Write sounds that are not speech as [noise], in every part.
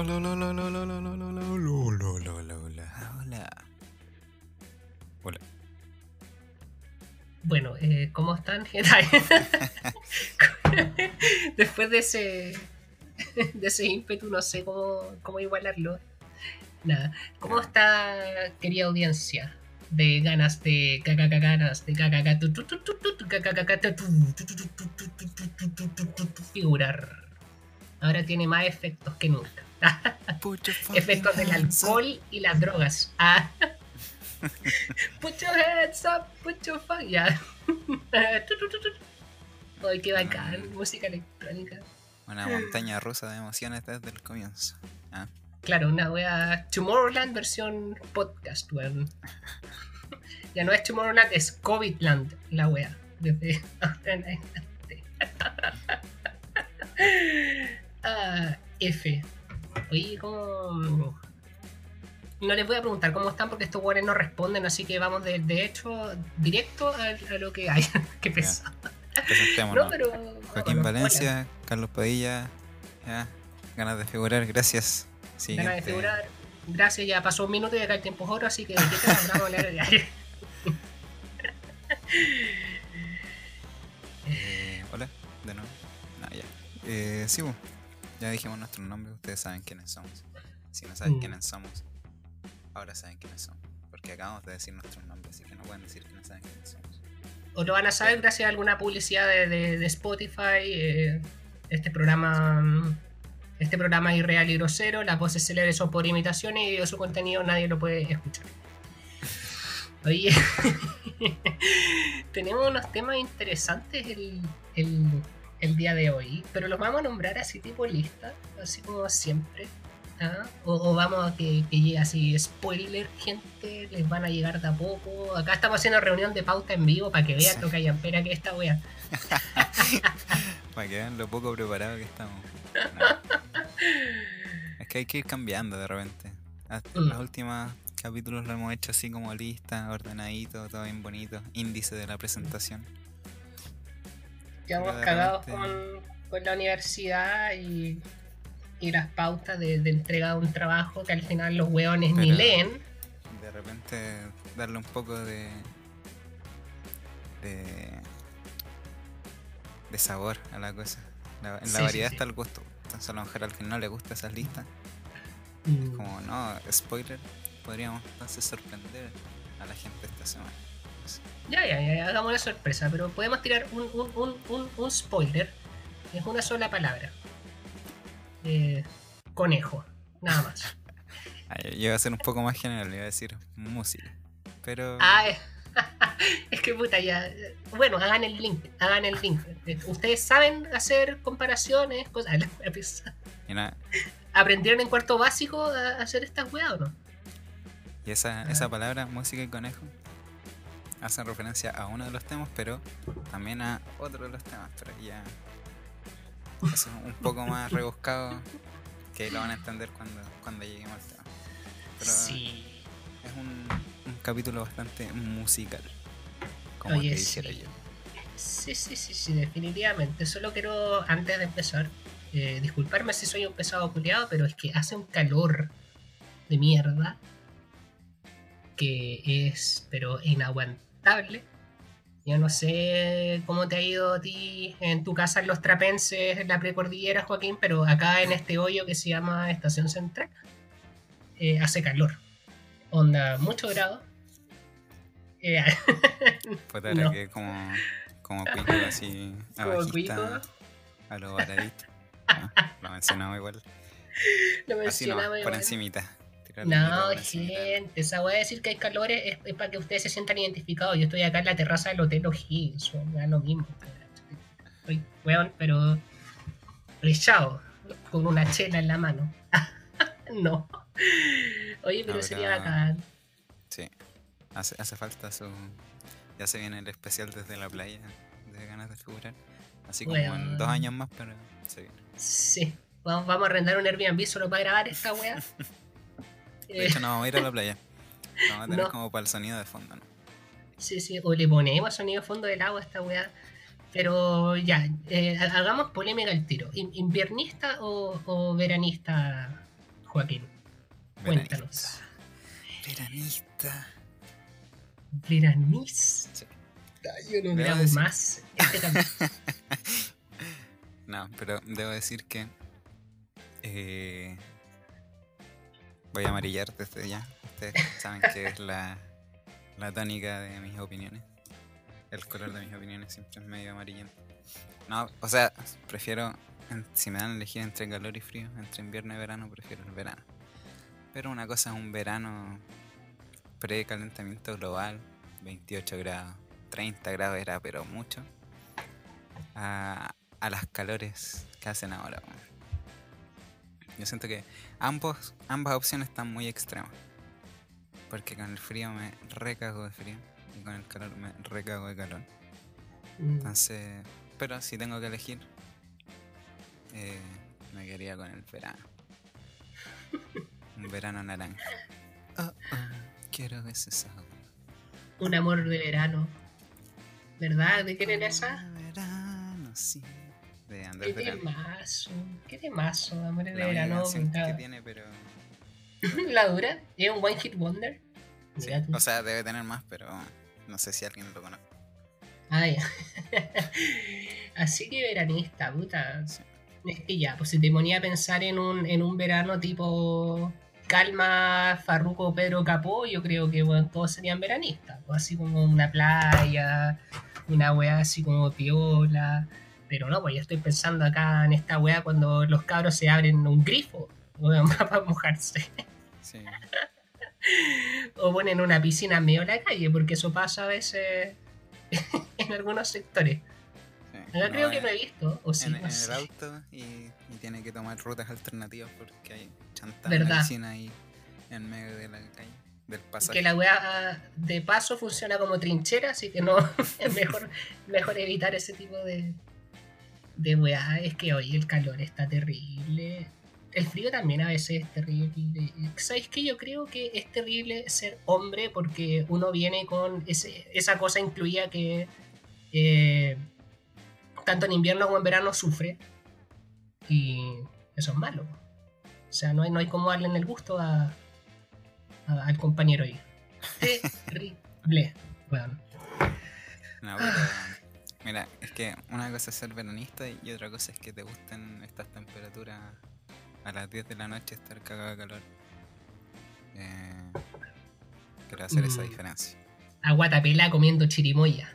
Hola, hola, hola, hola, hola, hola, hola, hola, hola, hola, hola, hola, hola. Hola. Bueno, eh, ¿cómo están? Después de ese, de ese ímpetu, no sé cómo, cómo igualarlo. Nada. ¿Cómo está, querida audiencia? De ganas de cacaca ganas de tu, figurar. Ahora tiene más efectos que nunca. [laughs] Efectos del alcohol y las drogas. Ah. [laughs] Put your hands up, put your fuck. Ya. [laughs] Ay, qué bacán. Música electrónica. Una montaña rusa de emociones desde el comienzo. ¿ah? Claro, una wea. Tomorrowland versión podcast, weón. Ya no es Tomorrowland, es COVIDland la wea. Desde ahora en adelante. Ah, F. Oye, ¿cómo.? No les voy a preguntar cómo están porque estos weones no responden, así que vamos de, de hecho directo a, a lo que hay. [laughs] Qué pesado. Presentémonos. No, pero. Joaquín bueno, Valencia, Carlos Padilla. Ya, ganas de figurar, gracias. Siguiente. Ganas de figurar. Gracias, ya pasó un minuto y acá el tiempo es oro, así que ¿de qué te hablamos hablar de [laughs] Eh, hola, de nuevo. No, ya. Eh, sí. Ya dijimos nuestro nombre, ustedes saben quiénes somos. Si no saben Mm. quiénes somos, ahora saben quiénes somos. Porque acabamos de decir nuestro nombre, así que no pueden decir que no saben quiénes somos. O lo van a saber gracias a alguna publicidad de, de- de Spotify, eh, este programa. mm, Este programa es irreal y grosero, las voces célebres son por imitaciones y su contenido nadie lo puede escuchar. [laughs] Oye, [laughs] tenemos unos temas interesantes el, el- el día de hoy, pero los vamos a nombrar así tipo lista, así como siempre. ¿ah? O, o vamos a que, que llegue así, spoiler, gente, les van a llegar de a poco. Acá estamos haciendo reunión de pauta en vivo para que vean Sí. lo que hay en pera que esta wea. [laughs] Para que vean lo poco preparado que estamos. No. Es que hay que ir cambiando de repente. Hasta Mm. los últimos capítulos lo hemos hecho así como lista, ordenadito, todo bien bonito. Índice de la presentación. Quedamos cagados con, con la universidad y, y las pautas de, de entrega de un trabajo que al final los weones ni leen. De repente darle un poco de. de. de sabor a la cosa. La- en Sí, la variedad sí. está el gusto. Entonces a lo mejor al que no le gusta esas listas, Mm. como no, spoiler, podríamos entonces sorprender a la gente esta semana. Ya, ya, ya, hagamos una sorpresa, pero podemos tirar un, un, un, un, un spoiler. Es una sola palabra. Eh, conejo, nada más. [laughs] Ah, yo iba a ser un poco más general, iba a decir música. Pero. Ah, eh, [laughs] es que puta, ya. Bueno, hagan el link, hagan el link. Eh, Ustedes saben hacer comparaciones, cosas. [laughs] nada, ¿Aprendieron en cuarto básico a hacer estas weas o no? y esa, Ah. esa palabra, música y conejo, hacen referencia a uno de los temas, pero también a otro de los temas. Pero ya. Es un poco más [laughs] rebuscado que lo van a entender cuando, cuando lleguemos al tema. Pero Sí. es un, un capítulo bastante musical. Como Oye, te dijera sí. yo. Sí, sí, sí, sí, definitivamente. Solo quiero, antes de empezar, eh, disculparme si soy un pesado culiado, pero es que hace un calor de mierda que es, pero inaguantable. Yo no sé cómo te ha ido a ti en tu casa en los trapenses, en la precordillera, Joaquín, pero acá en este hoyo que se llama Estación Central, eh, hace calor. Onda, mucho grado. Eh, [laughs] Puta, No. que como, como [laughs] cuico así Como abajista a lo baradito. [laughs] Lo mencionamos igual. lo Así no, mencionaba por igual. encimita. No, gente, esa weá de decir que hay calores es, es para que ustedes se sientan identificados. Yo estoy acá en la terraza del Hotel O'Higgins, o me da lo mismo. Estoy weón, pero rechado, con una chela en la mano. [laughs] no. Oye, pero sería bacán. Sí. Hace, hace falta su. Ya se viene el especial desde la playa. De ganas de figurar. Así como en dos años más, pero se viene. Sí, vamos, vamos a arrendar un Airbnb solo para grabar esta weá. [laughs] De hecho, no vamos a ir a la playa. Vamos a tener No. como para el sonido de fondo, ¿no? Sí, sí, o le ponemos sonido fondo del agua a esta weá. Pero ya, eh, ha- hagamos polémica al tiro. ¿In- ¿Inviernista o, o veranista, Joaquín. Cuéntanos. Veranista. Veranista. Sí. Yo no Debo decir- más. Este. [laughs] No, pero debo decir que eh, voy a amarillar desde ya. Ustedes [laughs] saben que es la, la tónica de mis opiniones. El color de mis opiniones siempre es medio amarillento. No, o sea, prefiero, si me dan a elegir entre calor y frío, entre invierno y verano, prefiero el verano. Pero una cosa es un verano pre-calentamiento global, 28 grados, 30 grados era, pero mucho, a, a las calores que hacen ahora. weón. Yo siento que ambos, ambas opciones están muy extremas. Porque con el frío me recago de frío y con el calor me recago de calor. Mm. Entonces, pero si tengo que elegir, eh, me quedaría con el verano. Un verano naranja. Oh, [laughs] oh, quiero ese sabor. Un amor de verano. ¿Verdad? ¿De quién era esa? Verano, sí. De ¿Qué Andrés Verano. temazo? ¿Qué temazo? Amor de verano. que tiene, pero. [laughs] La dura. ¿Es un One Hit Wonder? sí. O sea, debe tener más, pero no sé si alguien lo conoce. Ah, ya. [laughs] Así que veranista, puta. Sí. Es que ya, pues si te ponía a pensar en un, en un verano tipo Calma, Farruco, Pedro Capó, yo creo que bueno, todos serían veranistas. pues, así como una playa, una weá así como piola. Pero no, pues yo estoy pensando acá en esta weá cuando los cabros se abren un grifo weón, [laughs] para mojarse. Sí. O ponen una piscina en medio de la calle, porque eso pasa a veces [laughs] en algunos sectores. sí. Yo No, creo que en- no he visto, o sí, en, no en el auto y, y tiene que tomar rutas alternativas porque hay chanta ¿Verdad? piscina ahí en medio de la calle, del pasaje. Que la weá de paso funciona como trinchera, así que no [laughs] es mejor, mejor evitar ese tipo de, de weá. Es que hoy el calor está terrible. El frío también a veces es terrible. ¿Sabéis que Yo creo que es terrible ser hombre porque uno viene con ese, esa cosa incluida que eh, tanto en invierno como en verano sufre. Y eso es malo. O sea, no hay, no hay como darle en el gusto a, a- al compañero ahí. [laughs] Terrible. Bueno, No, pero, mira, es que una cosa es ser veranista y otra cosa es que te gusten estas temperaturas a las 10 de la noche estar cagado de calor. Eh, quiero hacer esa Mm. diferencia. a guatapela comiendo chirimoya.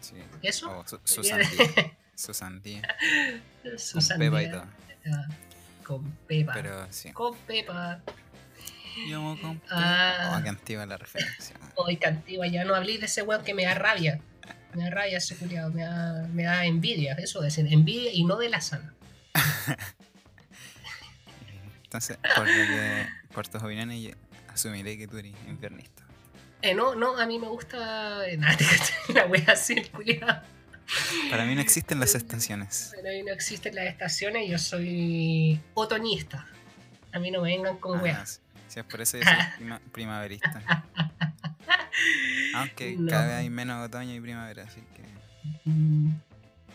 Sí. ¿Eso? O su, su [laughs] sandía. Su sandía. Su Con sandía. pepa y todo. Con pepa. Pero sí. Con pepa. Yo con pepa. Ah. Oh, antigua la referencia. Hoy cantigua, ya no hablé de ese weón que me da rabia. Me da rabia ese culiado, me da, me da envidia. Eso es decir, envidia y no de la sana. Entonces, por, que, por tus opiniones, yo asumiré que tú eres infiernista. Eh, no, no, a mí me gusta. eh, Nada, [laughs] la wea así, el culiado. Para mí no existen las estaciones. Bueno, ahí no existen las estaciones, yo soy otoñista. A mí no me vengan con Ah, weas. Si es por eso yo soy prima- primaverista. [laughs] Aunque No. cada vez hay menos otoño y primavera, así que. Mm,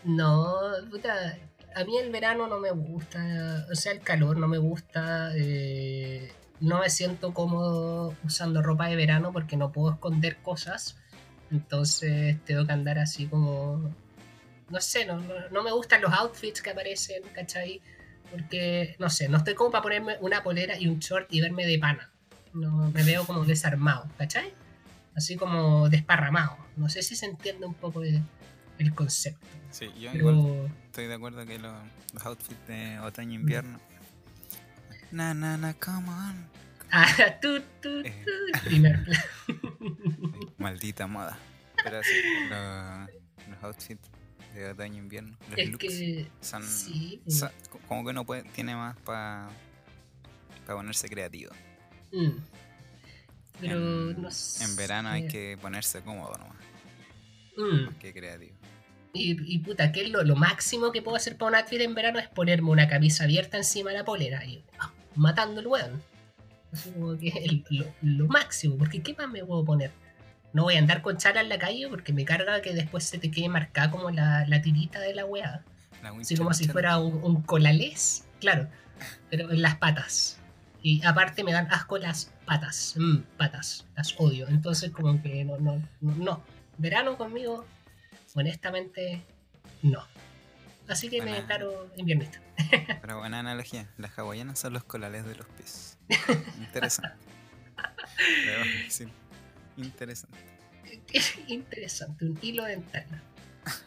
No, puta, a mí el verano no me gusta, o sea, el calor no me gusta, eh, no me siento cómodo usando ropa de verano porque no puedo esconder cosas, entonces tengo que andar así como, no sé, no, no, no me gustan los outfits que aparecen, ¿cachai? Porque, no sé, no estoy como para ponerme una polera y un short y verme de pana, no, me veo como desarmado, ¿cachai? Así como desparramado, no sé si se entiende un poco el, el concepto. Sí, yo Pero igual estoy de acuerdo que lo- los outfits de otoño e invierno. Na na na, come on. Ah, [laughs] tú, tú, Eh. tú, primer plano. [laughs] Maldita moda. Pero sí, los outfits de otoño e invierno, los Es looks que son, sí. son- como que uno puede, tiene más para ponerse creativo. mm. Pero en, no sé. en verano hay que ponerse cómodo nomás, Mm. que creativo. Y, y puta, ¿qué es lo, lo máximo que puedo hacer para un outfit en verano? Es ponerme una camisa abierta encima de la polera y ah, matando el weón. Así como que el- lo, lo máximo, porque ¿qué más me puedo poner? No voy a andar con chala en la calle porque me carga que después se te quede marcada como la, la tirita de la weá. Así como si fuera un, un colalés, claro, pero en las patas. Y aparte me dan asco las patas. Mm, patas. Las odio. Entonces como que no, no, no, no. Verano conmigo, honestamente, no. Así que me Buena. declaro inviernista. [laughs] Pero buena analogía. Las hawaianas son los colales de los pies. Interesante. [laughs] Interesante. Interesante, un hilo dental.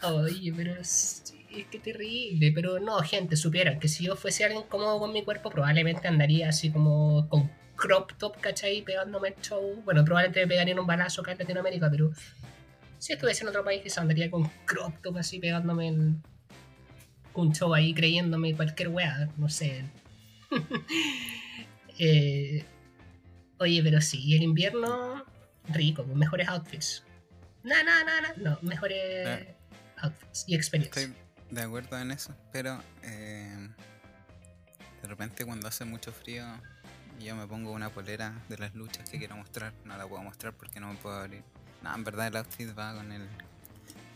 Oye, pero es, es que terrible. Pero no, gente, supieran que si yo fuese alguien cómodo con mi cuerpo, probablemente andaría así como con crop top, ¿cachai? Pegándome el show. Bueno, probablemente me pegaría en un balazo acá en Latinoamérica, pero si estuviese en otro país, quizá andaría con crop top así pegándome el, un show ahí creyéndome cualquier weá, no sé. [laughs] Eh, oye, pero sí, el invierno rico, con mejores outfits. No, no, no, no, no, mejores Eh. outfits y experiencia. Estoy de acuerdo en eso, pero eh, de repente cuando hace mucho frío y yo me pongo una polera de las luchas que quiero mostrar, no la puedo mostrar porque no me puedo abrir. No, en verdad el outfit va con el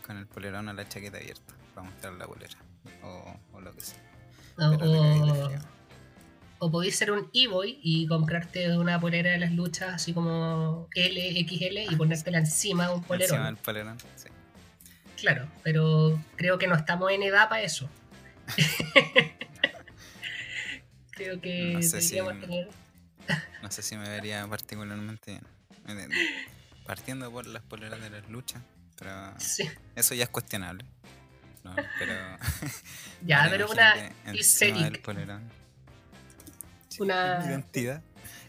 con el polerón o la chaqueta abierta para mostrar la polera o, o lo que sea. O, o, podéis ser un e-boy y comprarte una polera de las luchas así como L, XL y ponértela encima de un polerón. Encima del polerón, sí. Claro, pero creo que no estamos en edad para eso. [laughs] creo que No sé si- tener. No sé si me vería particularmente bien. Partiendo por las poleras de las luchas, pero Sí. eso ya es cuestionable. No, pero [laughs] [laughs] Ya, pero una aesthetic. polerón. Sí, Una- Es mi identidad.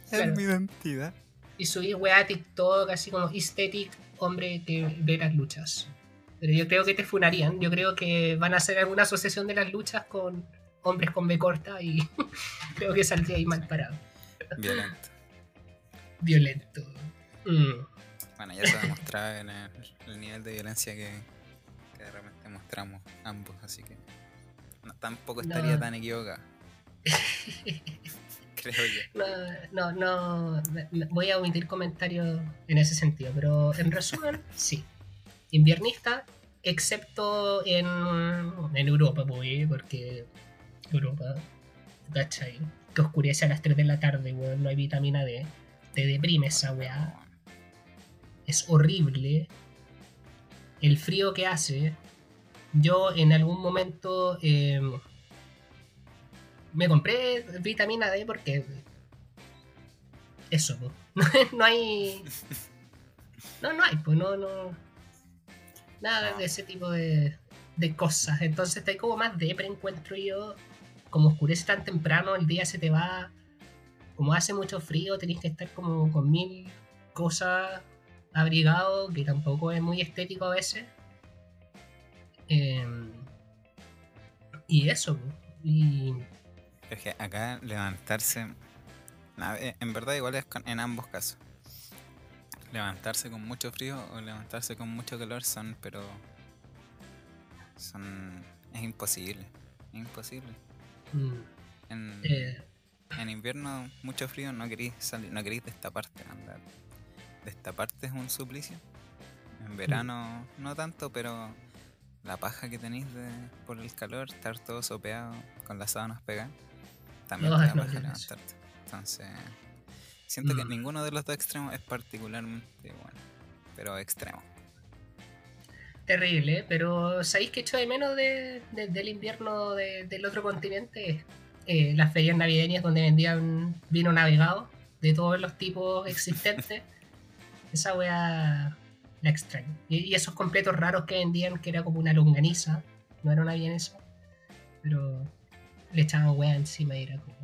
Claro. Es mi identidad. Y subir weá a TikTok así como aesthetic hombre que ve las luchas. Pero yo creo que te funarían. Yo creo que van a hacer alguna asociación de las luchas con hombres con B corta y [laughs] creo que saldría ahí mal parado. Violento. Violento. Mm. Bueno, ya se demostraba en el, el nivel de violencia que, que de repente mostramos ambos, así que no, tampoco estaría No. tan equivocado. [laughs] Creo yo. No, no, no. Voy a omitir comentarios en ese sentido. Pero en resumen, sí. Inviernista, excepto en, en Europa, pues, porque Europa, ¿cachai? Que oscurece a las 3 de la tarde, weón. No hay vitamina D. Te deprime esa weá. Es horrible. El frío que hace. Yo en algún momento eh, me compré vitamina D porque eso, po. [laughs] no hay no no hay, pues no no nada de ese tipo de, de cosas. Entonces está como más depre encuentro yo. Como oscurece tan temprano, el día se te va. Como hace mucho frío, tenés que estar como con mil cosas abrigado, que tampoco es muy estético a veces. Em, y eso, y Es que acá levantarse. eh, En verdad, igual es en ambos casos. Levantarse con mucho frío o levantarse con mucho calor son, pero. Son. Es imposible. Imposible. Mm, En, eh, en invierno, mucho frío, no queréis salir, no queréis destaparte. Andar. Destaparte es un suplicio. En verano, no tanto, pero la paja que tenéis de, por el calor, estar todo sopeado, con las sábanas pegadas, también No, te da no, paja levantarte. Entonces, siento que Mm. ninguno de los dos extremos es particularmente bueno, pero extremo. Terrible, pero ¿sabéis que echo de menos de, de- del invierno de- del otro continente? Eh, las ferias navideñas donde vendían vino navegado de todos los tipos [laughs] existentes. Esa wea la extraño. Y, y esos completos raros que vendían, que era como una longaniza, no era una vienesa, pero le echaban wea encima y era como.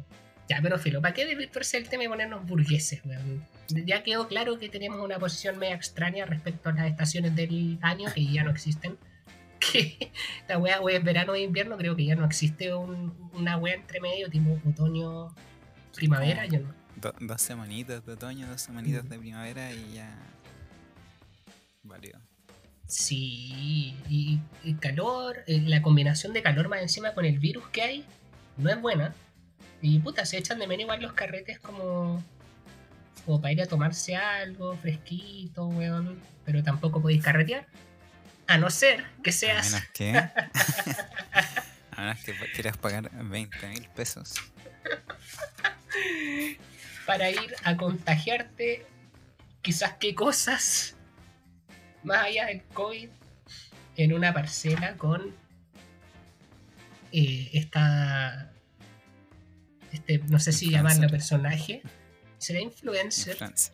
Ya, pero filo, ¿para qué desvirtuarse el tema y ponernos burgueses, weón? Ya quedó claro que teníamos una posición media extraña respecto a las estaciones del año que ya no existen. [laughs] Que la wea, wea verano e invierno, creo que ya no existe un- una wea entre medio, tipo otoño, primavera, Como- yo no. Do- dos semanitas de otoño, dos semanitas Mm. de primavera y ya. Válido. Sí, y el calor, eh, la combinación de calor más encima con el virus que hay, no es buena. Y puta, se echan de menos igual los carretes como, como para ir a tomarse algo fresquito, weón. Pero tampoco podéis carretear. A no ser que A seas. menos que. [laughs] a menos que quieras pagar 20 mil pesos. para ir a contagiarte quizás qué cosas más allá del COVID en una parcela con eh, esta este no sé si Influencer. llamarlo personaje será influencer Influencer.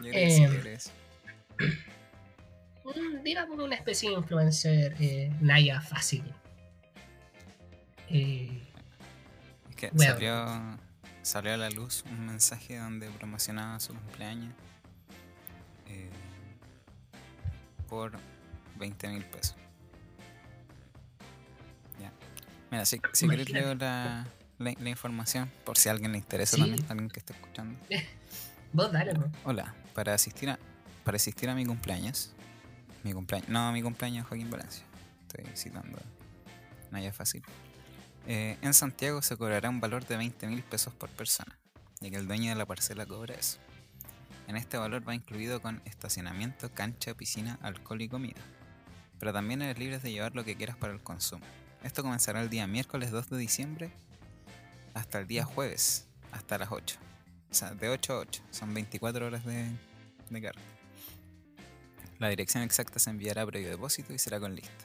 Sí, Eh. [clears throat] Mm, digamos una especie de influencer eh, Naya fácil Eh, Es que Bueno. salió, salió a la luz un mensaje donde promocionaba su cumpleaños eh, por 20 mil pesos. Ya. Mira, si, si queréis Imagínate. leo la, la, la información, por si a alguien le interesa Sí. también, alguien que esté escuchando. [laughs] vos dale ¿no? Hola, para asistir a, para asistir a mi cumpleaños, mi cumpleaños, no, mi cumpleaños Joaquín Valencia, estoy citando Naya Fácil. Eh, en Santiago se cobrará un valor de 20 mil pesos por persona, ya que el dueño de la parcela cobra eso. En este valor va incluido con estacionamiento, cancha, piscina, alcohol y comida. Pero también eres libre de llevar lo que quieras para el consumo. Esto comenzará el día miércoles 2 de diciembre hasta el día jueves, hasta las 8. O sea, de 8 a 8. Son 24 horas de, de carga. La dirección exacta se enviará previo depósito y será con lista.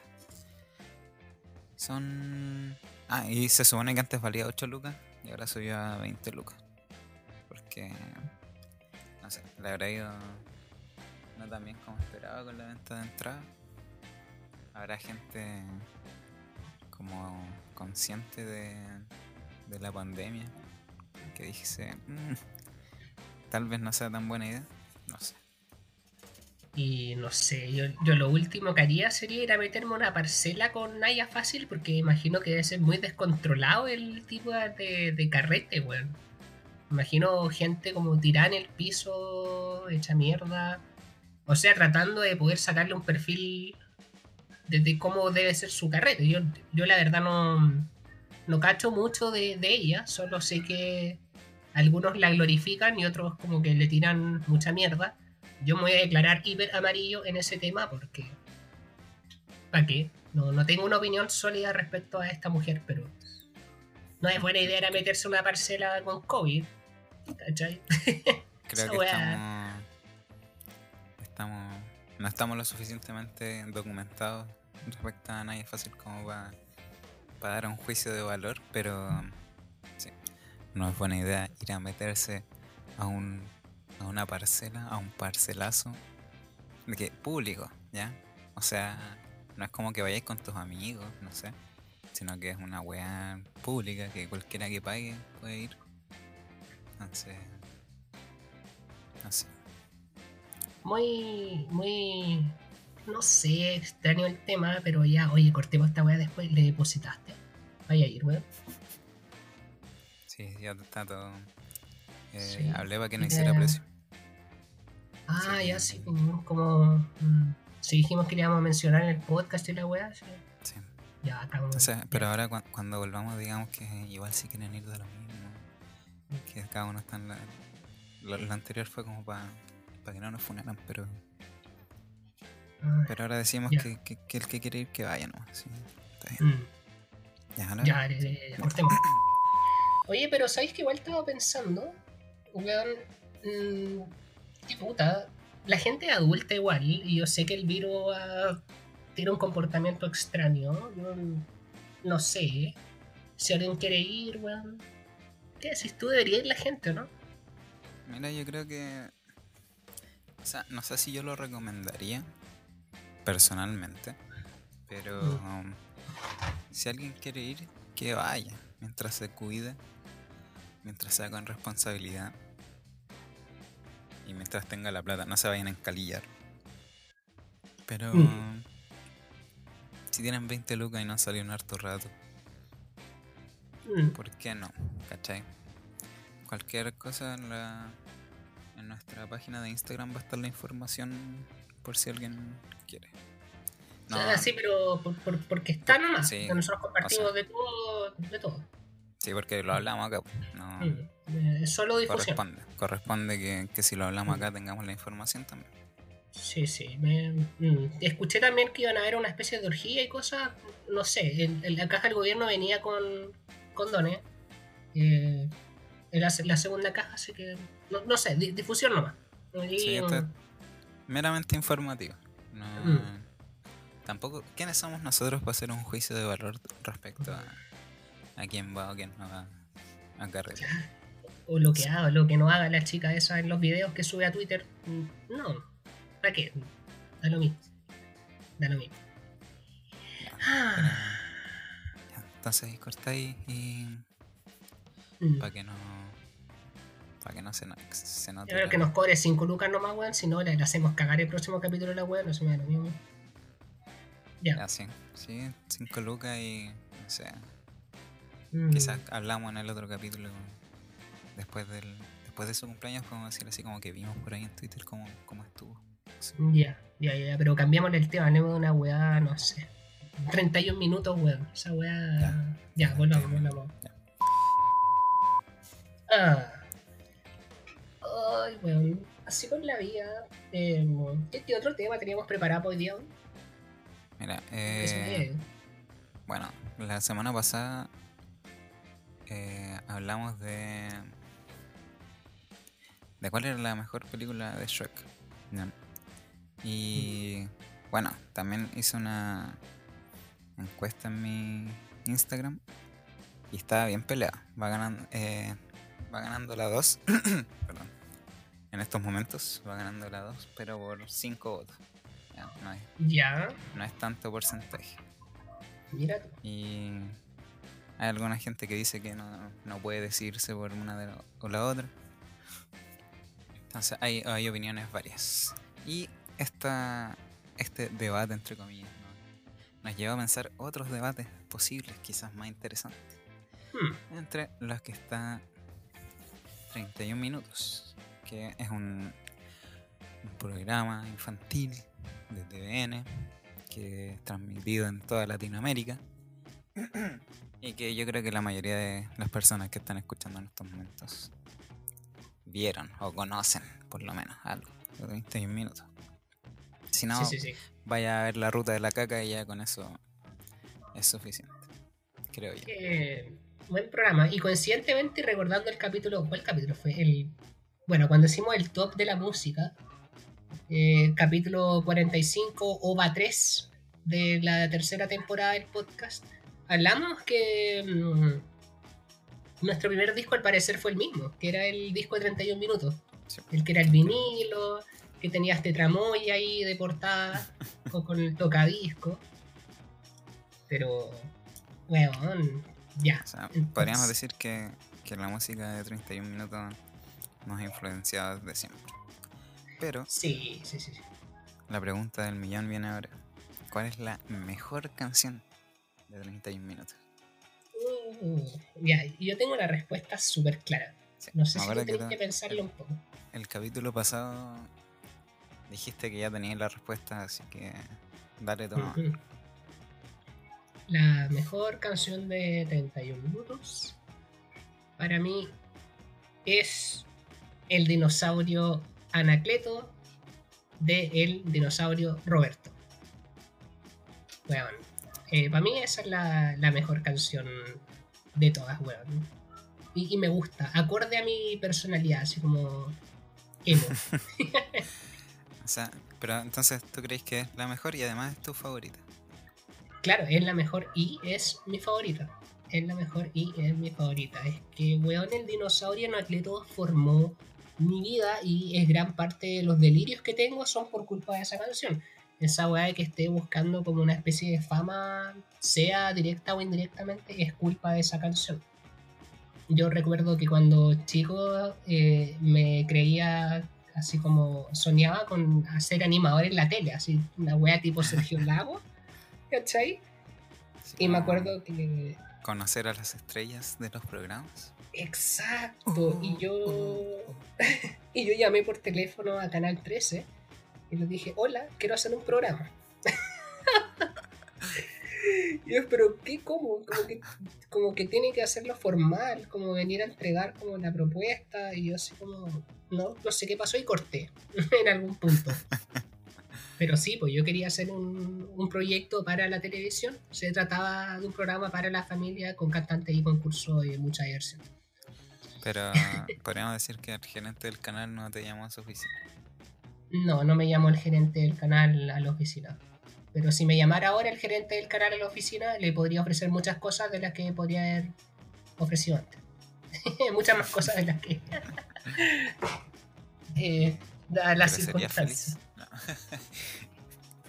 Son... Ah, y se supone que antes valía 8 lucas y ahora subió a 20 lucas. Porque... No sé, le habrá ido no tan bien como esperaba con la venta de entrada. Habrá gente como consciente de, de la pandemia que dice, "Mm, tal vez no sea tan buena idea. No sé. Y no sé, yo, yo lo último que haría sería ir a meterme una parcela con Naya fácil, porque imagino que debe ser muy descontrolado el tipo de, de carrete, weón. Imagino gente como tirada en el piso, hecha mierda. O sea, tratando de poder sacarle un perfil desde cómo debe ser su carrete. Yo, yo la verdad no, no cacho mucho de, de ella, solo sé que algunos la glorifican y otros como que le tiran mucha mierda yo me voy a declarar hiper amarillo en ese tema porque. ¿Para qué? No, no tengo una opinión sólida respecto a esta mujer, pero. No es buena idea era meterse una parcela con COVID. ¿Cachai? [laughs] Creo que estamos. No estamos lo suficientemente documentados respecto a nadie fácil como para dar un juicio de valor, pero no es buena idea ir a meterse a un a una parcela, a un parcelazo de que público, ¿ya? O sea, no es como que vayáis con tus amigos, no sé, sino que es una weá pública que cualquiera que pague puede ir. Entonces, no sé. Muy. Muy. No sé, extraño el tema, pero ya, oye, cortemos esta weá después. Le depositaste. Vaya a ir, weón. Sí, ya está todo. Eh, Sí, Hablé para que no hiciera precio. Ah, Sí. ya sí, como. como mm, si dijimos que le íbamos a mencionar en el podcast y la weá, sí. Sí. Ya, acabamos. O sea, pero ahora cua- cuando volvamos, digamos que igual si quieren ir de lo mismo. Que cada uno está en la. Lo, lo anterior fue como para que no nos funaran, pero, pero ahora decimos que, que- que el que quiere ir que vaya nomás. Sí, está bien. mm. Ya, ahora- Ya, ya, ya, ya, cortemos. [clears throat] Oye, pero ¿sabéis que igual estaba pensando? Weón, mm, qué puta. La gente adulta igual, y yo sé que el virus ah, tiene un comportamiento extraño. Yo no sé. Si alguien quiere ir, weón. ¿Qué decís tú? Debería ir la gente, ¿o ¿no? Mira, yo creo que. O sea, no sé si yo lo recomendaría personalmente, pero um, si alguien quiere ir, que vaya, mientras se cuide, mientras sea con responsabilidad y mientras tenga la plata, no se vayan a encalillar. Pero Mm. si tienen 20 lucas y no han salido un harto rato, Mm, ¿Por qué no? ¿Cachai? Cualquier cosa en, la, en nuestra página de Instagram va a estar la información por si alguien quiere. o sea, sí, pero por- por- porque está nomás. Sí, nosotros compartimos o sea. de todo. De todo. sí, porque lo hablamos acá. No Mm, eh, solo difusión. corresponde. Corresponde que, que si lo hablamos acá tengamos la información también. Sí, sí. Me, mm, escuché también que iban a haber una especie de orgía y cosas. No sé, en, en la caja del gobierno venía con condones. Eh, la, la segunda caja, así que no, no sé, di- difusión nomás. Y, Sí, meramente informativo. No, Mm. Tampoco, ¿quiénes somos nosotros para hacer un juicio de valor respecto a, a quién va o quién no va a carrera? o lo que haga, lo que no haga la chica esa en los videos que sube a Twitter. mm, No, ¿para qué? Da lo mismo. Da lo mismo. Ah, Ya, Entonces cortáis y mm. para que no para que no se, se note Yo creo que nos cobre 5 lucas nomás, weón. Si no, le, le hacemos cagar el próximo capítulo de la web, no se me da lo mismo. Ya. Ya, sí, sí, 5 lucas y no sé, Mm. quizás hablamos en el otro capítulo después del después de su cumpleaños podemos decir así como que vimos por ahí en Twitter cómo, cómo estuvo. Sí. Ya, ya, ya, pero cambiamos el tema, hablemos de una weá, no sé. 31 minutos, weón. Esa weá. Ya. Ya, volvamos, volvamos. Ya. Ah. Ay, weón. Así con la vida. Eh, ¿Qué otro tema teníamos preparado para hoy día? Mira, eh, bueno, la semana pasada eh, hablamos de de cuál era la mejor película de Shrek. ¿no? Y bueno, también hice una encuesta en mi Instagram y estaba bien peleada. Va ganando, eh, va ganando la 2. [coughs] Perdón. En estos momentos va ganando la 2, pero por 5 votos. Ya, no, es, Ya, no es tanto porcentaje. mira tú. Y hay alguna gente que dice que no, no puede decidirse por una de la- o la otra. Entonces hay, hay opiniones varias. Y esta, este debate, entre comillas, ¿no? nos lleva a pensar otros debates posibles, quizás más interesantes. Hmm, Entre los que está 31 minutos, que es un, un programa infantil de TVN que es transmitido en toda Latinoamérica [clears throat] y que yo creo que la mayoría de las personas que están escuchando en estos momentos vieron o conocen por lo menos algo de 31 minutos. Si no, Sí, sí, sí. vaya a ver la ruta de la caca y ya con eso es suficiente, creo yo. Eh, buen programa. Y coincidentemente, y recordando el capítulo, ¿cuál capítulo fue? El, bueno, cuando hicimos el top de la música, eh, capítulo 45, OVA 3 de la tercera temporada del podcast, hablamos que mm, nuestro primer disco al parecer fue el mismo, que era el disco de 31 minutos. Sí. El que era el vinilo, que tenía este tramoy ahí de portada, [laughs] con, con el tocadisco. Pero, weón, ya. O sea, podríamos decir que, que la música de 31 minutos nos ha influenciado desde siempre. Pero Sí, sí, sí. sí. la pregunta del millón viene ahora. ¿Cuál es la mejor canción de 31 minutos? Uh, ya, yo tengo la respuesta súper clara. Sí, No sé si tú tenés que pensarlo un poco. El capítulo pasado dijiste que ya tenías la respuesta, así que dale toma. La mejor canción de 31 minutos para mí es el dinosaurio Anacleto de el dinosaurio Roberto. Weón, eh, para mí esa es la, la mejor canción de todas, weón. Y, y me gusta, acorde a mi personalidad, así como emo. [laughs] [laughs] O sea, pero entonces tú crees que es la mejor y además es tu favorita. Claro, es la mejor y es mi favorita. Es la mejor y es mi favorita. Es que, weón, el dinosaurio Anacleto formó mi vida y es gran parte de los delirios que tengo son por culpa de esa canción. Esa weá de que esté buscando como una especie de fama, sea directa o indirectamente, es culpa de esa canción. Yo recuerdo que cuando chico eh, me creía así como soñaba con hacer animador en la tele, así una wea tipo Sergio [laughs] Lago, ¿cachai? Así Y me acuerdo que. Conocer a las estrellas de los programas. Exacto. Y yo. [laughs] y yo llamé por teléfono a Canal 13 y les dije: Hola, quiero hacer un programa. [laughs] y yo, pero ¿qué? ¿Cómo? Como que, como que tiene que hacerlo formal, como venir a entregar como la propuesta. Y yo, así como. No, no sé qué pasó y corté [laughs] en algún punto. Pero sí, pues yo quería hacer un, un proyecto para la televisión. Se trataba de un programa para la familia con cantantes y concursos y mucha diversión. Pero podríamos decir que el gerente del canal no te llamó a su oficina. No, no me llamó el gerente del canal a la oficina. Pero si me llamara ahora el gerente del canal a la oficina, le podría ofrecer muchas cosas de las que podría haber ofrecido antes. [laughs] muchas más cosas de las que. [laughs] eh, las circunstancias. [laughs]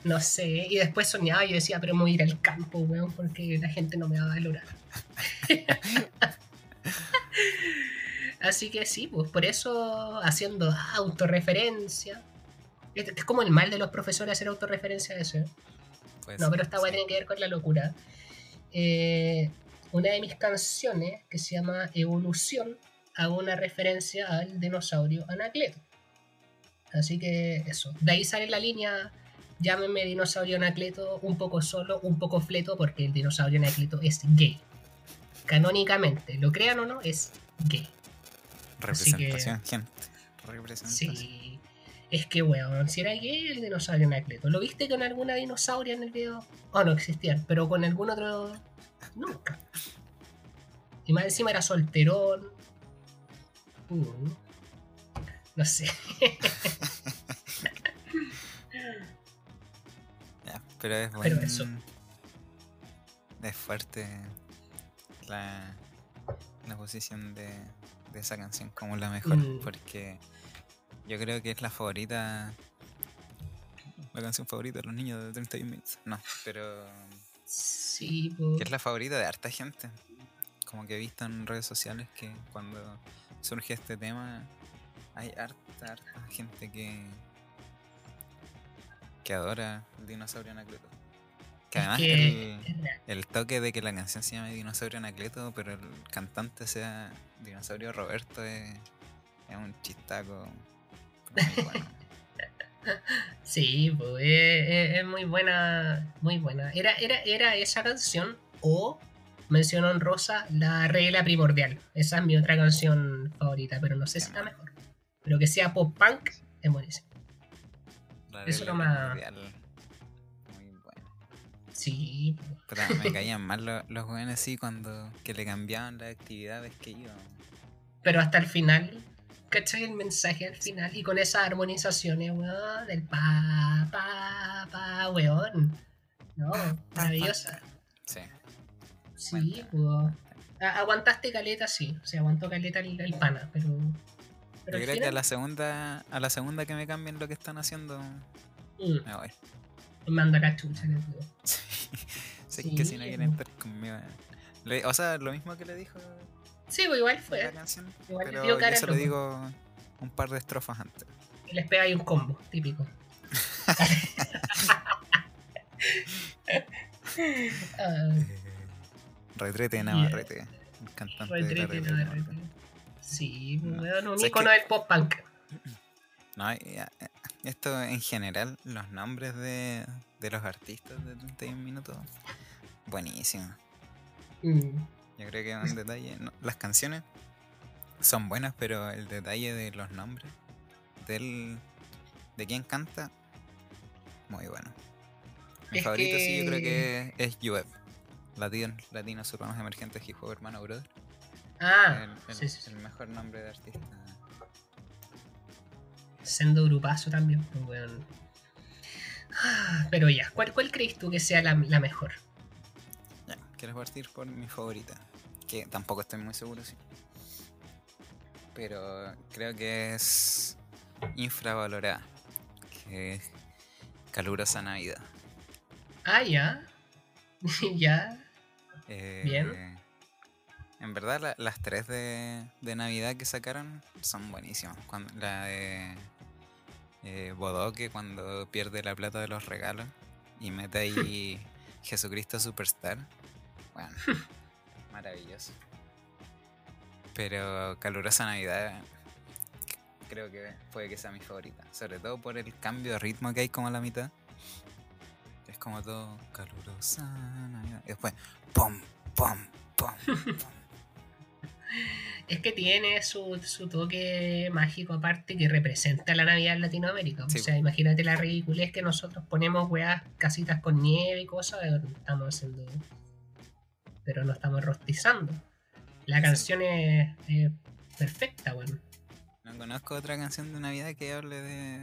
No sé. Y después soñaba, yo decía, pero me voy a ir al campo, weón, porque la gente no me va a valorar. Así que sí, pues por eso haciendo autorreferencia. Es es como el mal de los profesores hacer autorreferencia a eso. ¿eh? Pues, No, pero esta weá sí. tiene que ver con la locura. Eh, una de mis canciones, que se llama Evolución, hago una referencia al dinosaurio Anacleto. Así que eso. De ahí sale la línea, llámenme dinosaurio Anacleto, un poco solo, un poco fleto, porque el dinosaurio Anacleto es gay. Canónicamente, lo crean o no, es gay. Así que- Representación, gente. Representación. Sí. Es que, weón, si era gay el dinosaurio Anacleto. ¿Lo viste con alguna dinosauria en el video? Oh, no existían, pero con algún otro. Nunca. Y más encima era solterón. Mm. No sé. [laughs] Ya, pero es Pero bueno. eso. Es fuerte la, la posición de, de esa canción como la mejor. Mm. Porque yo creo que es la favorita. La canción favorita de los niños de 31 minutos. No, pero. Sí. Que es la favorita de harta gente. Como que he visto en redes sociales que cuando surge este tema hay harta, harta gente que. que adora el dinosaurio Anacleto. Que además que el, el toque de que la canción se llame Dinosaurio Anacleto, pero el cantante sea Dinosaurio Roberto es, es un chistaco. pero muy bueno. Sí, pues, es, es- es muy buena, muy buena. Era, era, era esa canción o mención honrosa La Regla Primordial. Esa es mi otra canción favorita, pero no sé si es la mejor. Pero que sea pop punk es buenísimo. Eso regla nomás. primordial. Sí. Puta, me [laughs] caían mal lo- los jóvenes así cuando que le cambiaban las actividades que iban. pero hasta el final, ¿cachai? El mensaje al final y con esas armonizaciones, weón, del pa, pa, pa, weón. No, maravillosa. Sí. Sí, a- Aguantaste caleta, sí. O sea, aguantó caleta el, el pana, pero. Pero Yo creo que a la segunda, a la segunda que me cambien lo que están haciendo, mm, me voy. Manda cachucha, les digo. sé [laughs] que si no Sí, quieren estar conmigo. Le- o sea, lo mismo que le dijo Sí, pues igual en la fue. canción. Igual le pero yo cara se al lo loco. digo un par de estrofas antes. Y les pega ahí un combo, típico. [laughs] Ah, [laughs] Retrete, Yeah. Navarrete. El cantante de la retrete, Retrete, nada, Navarrete. retrete. Sí, pues, No. un ¿Sabes icono del pop punk. [clears throat] No, esto en general, los nombres de, de los artistas de 31 minutos, buenísimo. Mm, Yo creo que es un detalle. no, las canciones son buenas, pero el detalle de los nombres del, de quién canta, muy bueno. Mi Es favorito sí, yo creo que- es Jueb. Latinos, latinos urbanos emergentes hip hop hermano brother. Ah, el, el- sí, sí, sí. el mejor nombre de artista. Sendo grupazo también, pues, weón. Ah, Pero ya, ¿cuál, cuál crees tú que sea la, la mejor? Ya, quiero partir por mi favorita. Que tampoco estoy muy seguro, sí. Pero creo que es infravalorada. Que es Calurosa Navidad. Ah, ya. [laughs] ya. Eh, Bien. En verdad, la- las tres de, de Navidad que sacaron son buenísimas. Cuando, la de eh, Bodoque, cuando pierde la plata de los regalos y mete ahí [laughs] Jesucristo Superstar. Bueno, [laughs] maravilloso. Pero Calurosa Navidad creo que puede que sea mi favorita. Sobre todo por el cambio de ritmo que hay como a la mitad. Es como todo calurosa Navidad. Y después, pum, pum, pum, pum. [laughs] Es que tiene su, su toque mágico aparte que representa la Navidad en Latinoamérica. Sí. O sea, imagínate la ridiculez que nosotros ponemos weas, casitas con nieve y cosas, eh, estamos haciendo. Pero no estamos rostizando. La Sí. canción es, es perfecta, weón. No conozco otra canción de Navidad que hable de.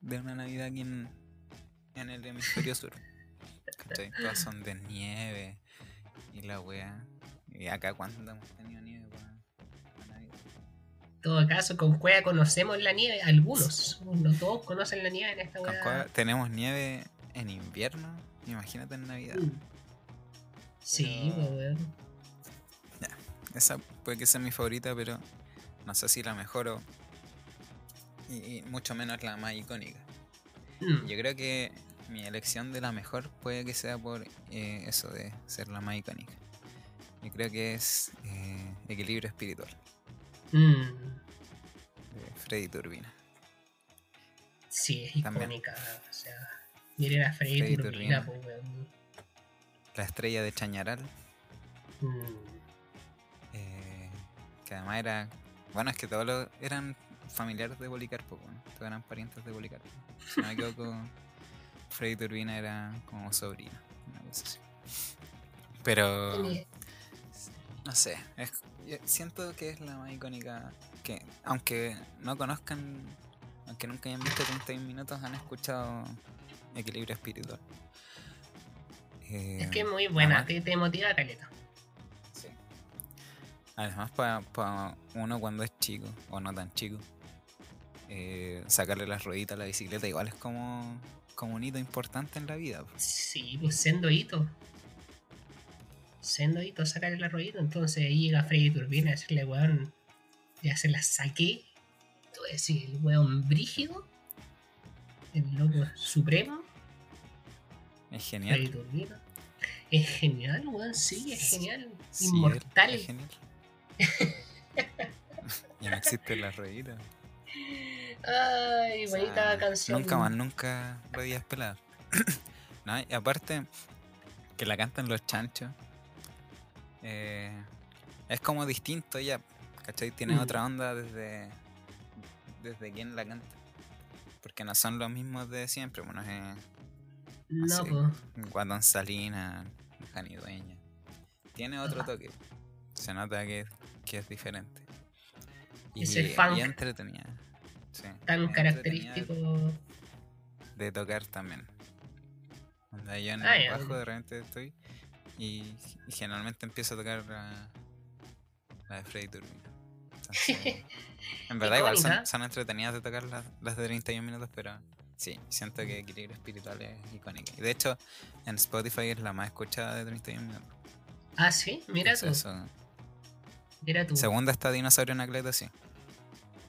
de una Navidad aquí en, en el hemisferio sur. [laughs] Todas son de nieve y la wea. Y acá, ¿cuándo hemos tenido nieve para Navidad? En todo caso, con Cueva conocemos la nieve, algunos. No todos conocen la nieve en esta Con. Cueva tenemos nieve en invierno. Imagínate en Navidad. Mm. Sí, Pero- pues, weón. Esa puede que sea mi favorita, pero no sé si la mejor o. Y, y mucho menos la más icónica. Mm. Yo creo que mi elección de la mejor puede que sea por eh, eso de ser la más icónica. Yo creo que es eh, Equilibrio Espiritual Mm. de Freddy Turbina. Sí, es También. icónica. O sea, miren a Freddy, Freddy Turbina, Turbina. pues. La estrella de Chañaral, Mm. eh, que además era. Bueno, es que todos los eran familiares de Policarpo, bueno, todos eran parientes de Policarpo. Si no me equivoco, [laughs] Freddy Turbina era como sobrino, una cosa así. Pero. No sé, es, yo siento que es la más icónica que, aunque no conozcan, aunque nunca hayan visto 31 minutos, han escuchado Equilibrio Espiritual. Eh, Es que es muy buena, además- te, te motiva caleta. sí. Además, para uno cuando es chico, o no tan chico, eh, sacarle las rueditas a la bicicleta igual es como, como un hito importante en la vida. Sí, pues sendo hito. Sendo hito, sacarle la ruedita. Entonces ahí llega Freddy Turbina a decirle, weón, ya se la saqué. Tú decís, el weón brígido, el loco supremo, Es Freddy genial. Turbina. Es genial, weón, sí, es genial. Sí, Inmortal. es genial. [laughs] ya no existen las rueditas. Ay, O sea, bonita canción. Nunca más, nunca rodillas peladas. [clears throat] no, y aparte, que la cantan los chanchos. Eh, es como distinto ya. ¿Cachai? Tiene Mm. otra onda desde. Desde quien la canta. Porque no son los mismos de siempre. Bueno, es No. Guatón Salina, Jani Dueña. Tiene otro Ajá. toque. Se nota que, que es diferente. Ese funk. y entretenida. Sí, Tan característico. de tocar también. Yo en Ah, el ya. bajo de repente estoy y, y generalmente empiezo a tocar la, la de Freddy Turbina. Entonces, [laughs] en verdad igual son, son entretenidas de tocar las, las de 31 minutos, pero sí, siento que Equilibrio Espiritual es icónica. Y de hecho, en Spotify es la más escuchada de 31 minutos. Ah, sí, mira tú. Eso- Mira tú. Segunda está Dinosaurio Anacleto, sí.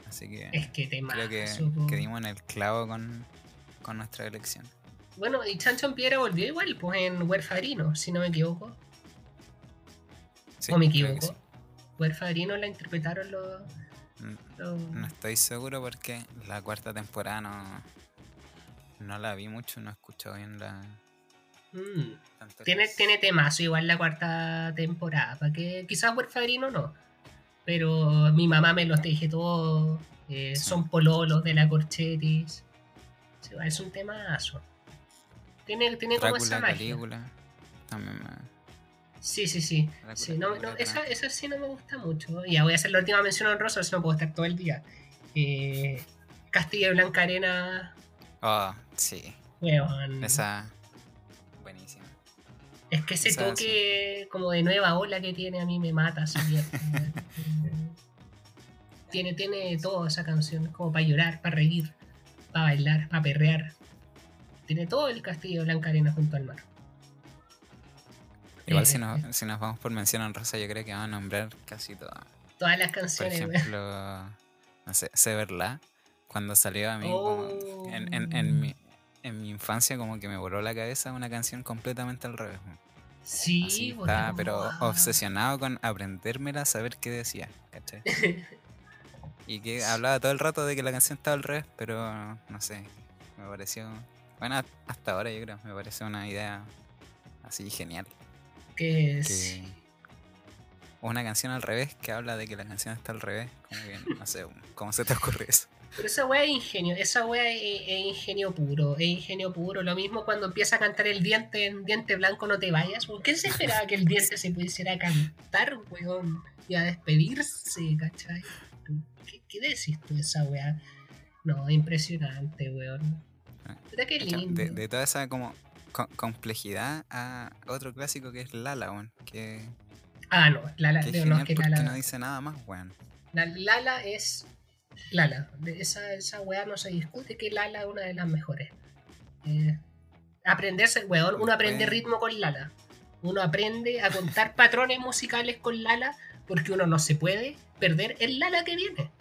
Así que Es que te creo que, mazo, que dimos en el clavo con, con nuestra elección. Bueno, y Chancho en Piedra volvió igual, pues en Huerfarino, si no me equivoco. Sí, o me equivoco. sí. Huerfarino la interpretaron los. Mm, los- No estoy seguro porque la cuarta temporada no, no la vi mucho, no he escuchado bien la. Mm. Tiene, tiene temazo igual la cuarta temporada. Para que quizás Huerfarino no. Pero mi mamá me los dije todos. eh, Sí. Son pololos de la Corchetis. Igual es un temazo. Tiene, tiene como esa magia. Calígula. También me. Sí, sí, sí. Drácula, Sí, no, esa, esa sí no me gusta mucho. Ya voy a hacer la última mención honrosa, si no puedo estar todo el día. Eh, Castilla y Blanca Arena, Oh, sí. weón. Esa. Buenísima. Es que ese esa toque como de nueva ola que tiene a mí me mata. que- tiene, tiene todo esa canción, como para llorar, para reír, para bailar, para perrear. Tiene todo el Castillo de Blanca Arena junto al mar. Igual Eh, si, nos, si nos vamos por mención honrosa, yo creo que vamos a nombrar casi todas. Todas las Por canciones. weón. ejemplo, no sé, Severla, cuando salió a mí, como en, en, Oh. en mi, en mi infancia, como que me voló la cabeza una canción completamente al revés. Sí, Así, weón. estaba, pero obsesionado con aprendérmela, saber qué decía, ¿cachai? [laughs] Y que hablaba todo el rato de que la canción estaba al revés, pero no sé, me pareció. Bueno, hasta ahora yo creo, me parece una idea así genial. Que Que es. una canción al revés que habla de que la canción está al revés. Como que, no sé, ¿cómo se te ocurre eso? Pero esa weá es ingenio, esa weá es, es ingenio puro, es ingenio puro. Lo mismo cuando empieza a cantar el diente en diente blanco, no te vayas. ¿Por qué se esperaba que el diente se pudiera cantar, weón? Y a despedirse, ¿cachai? ¿Qué, qué decís tú de esa weá? No, impresionante, weón. Qué lindo. De, de toda esa como co- complejidad a otro clásico que es Lala, weón. Que, Ah, no, Lala, que no, es que Lala, no dice nada más, weón. la- Lala es Lala. De esa, esa weá no se discute que Lala es una de las mejores. Eh, aprenderse, weón, uno aprende ritmo con Lala. Uno aprende a contar [laughs] patrones musicales con Lala porque uno no se puede perder el Lala que viene.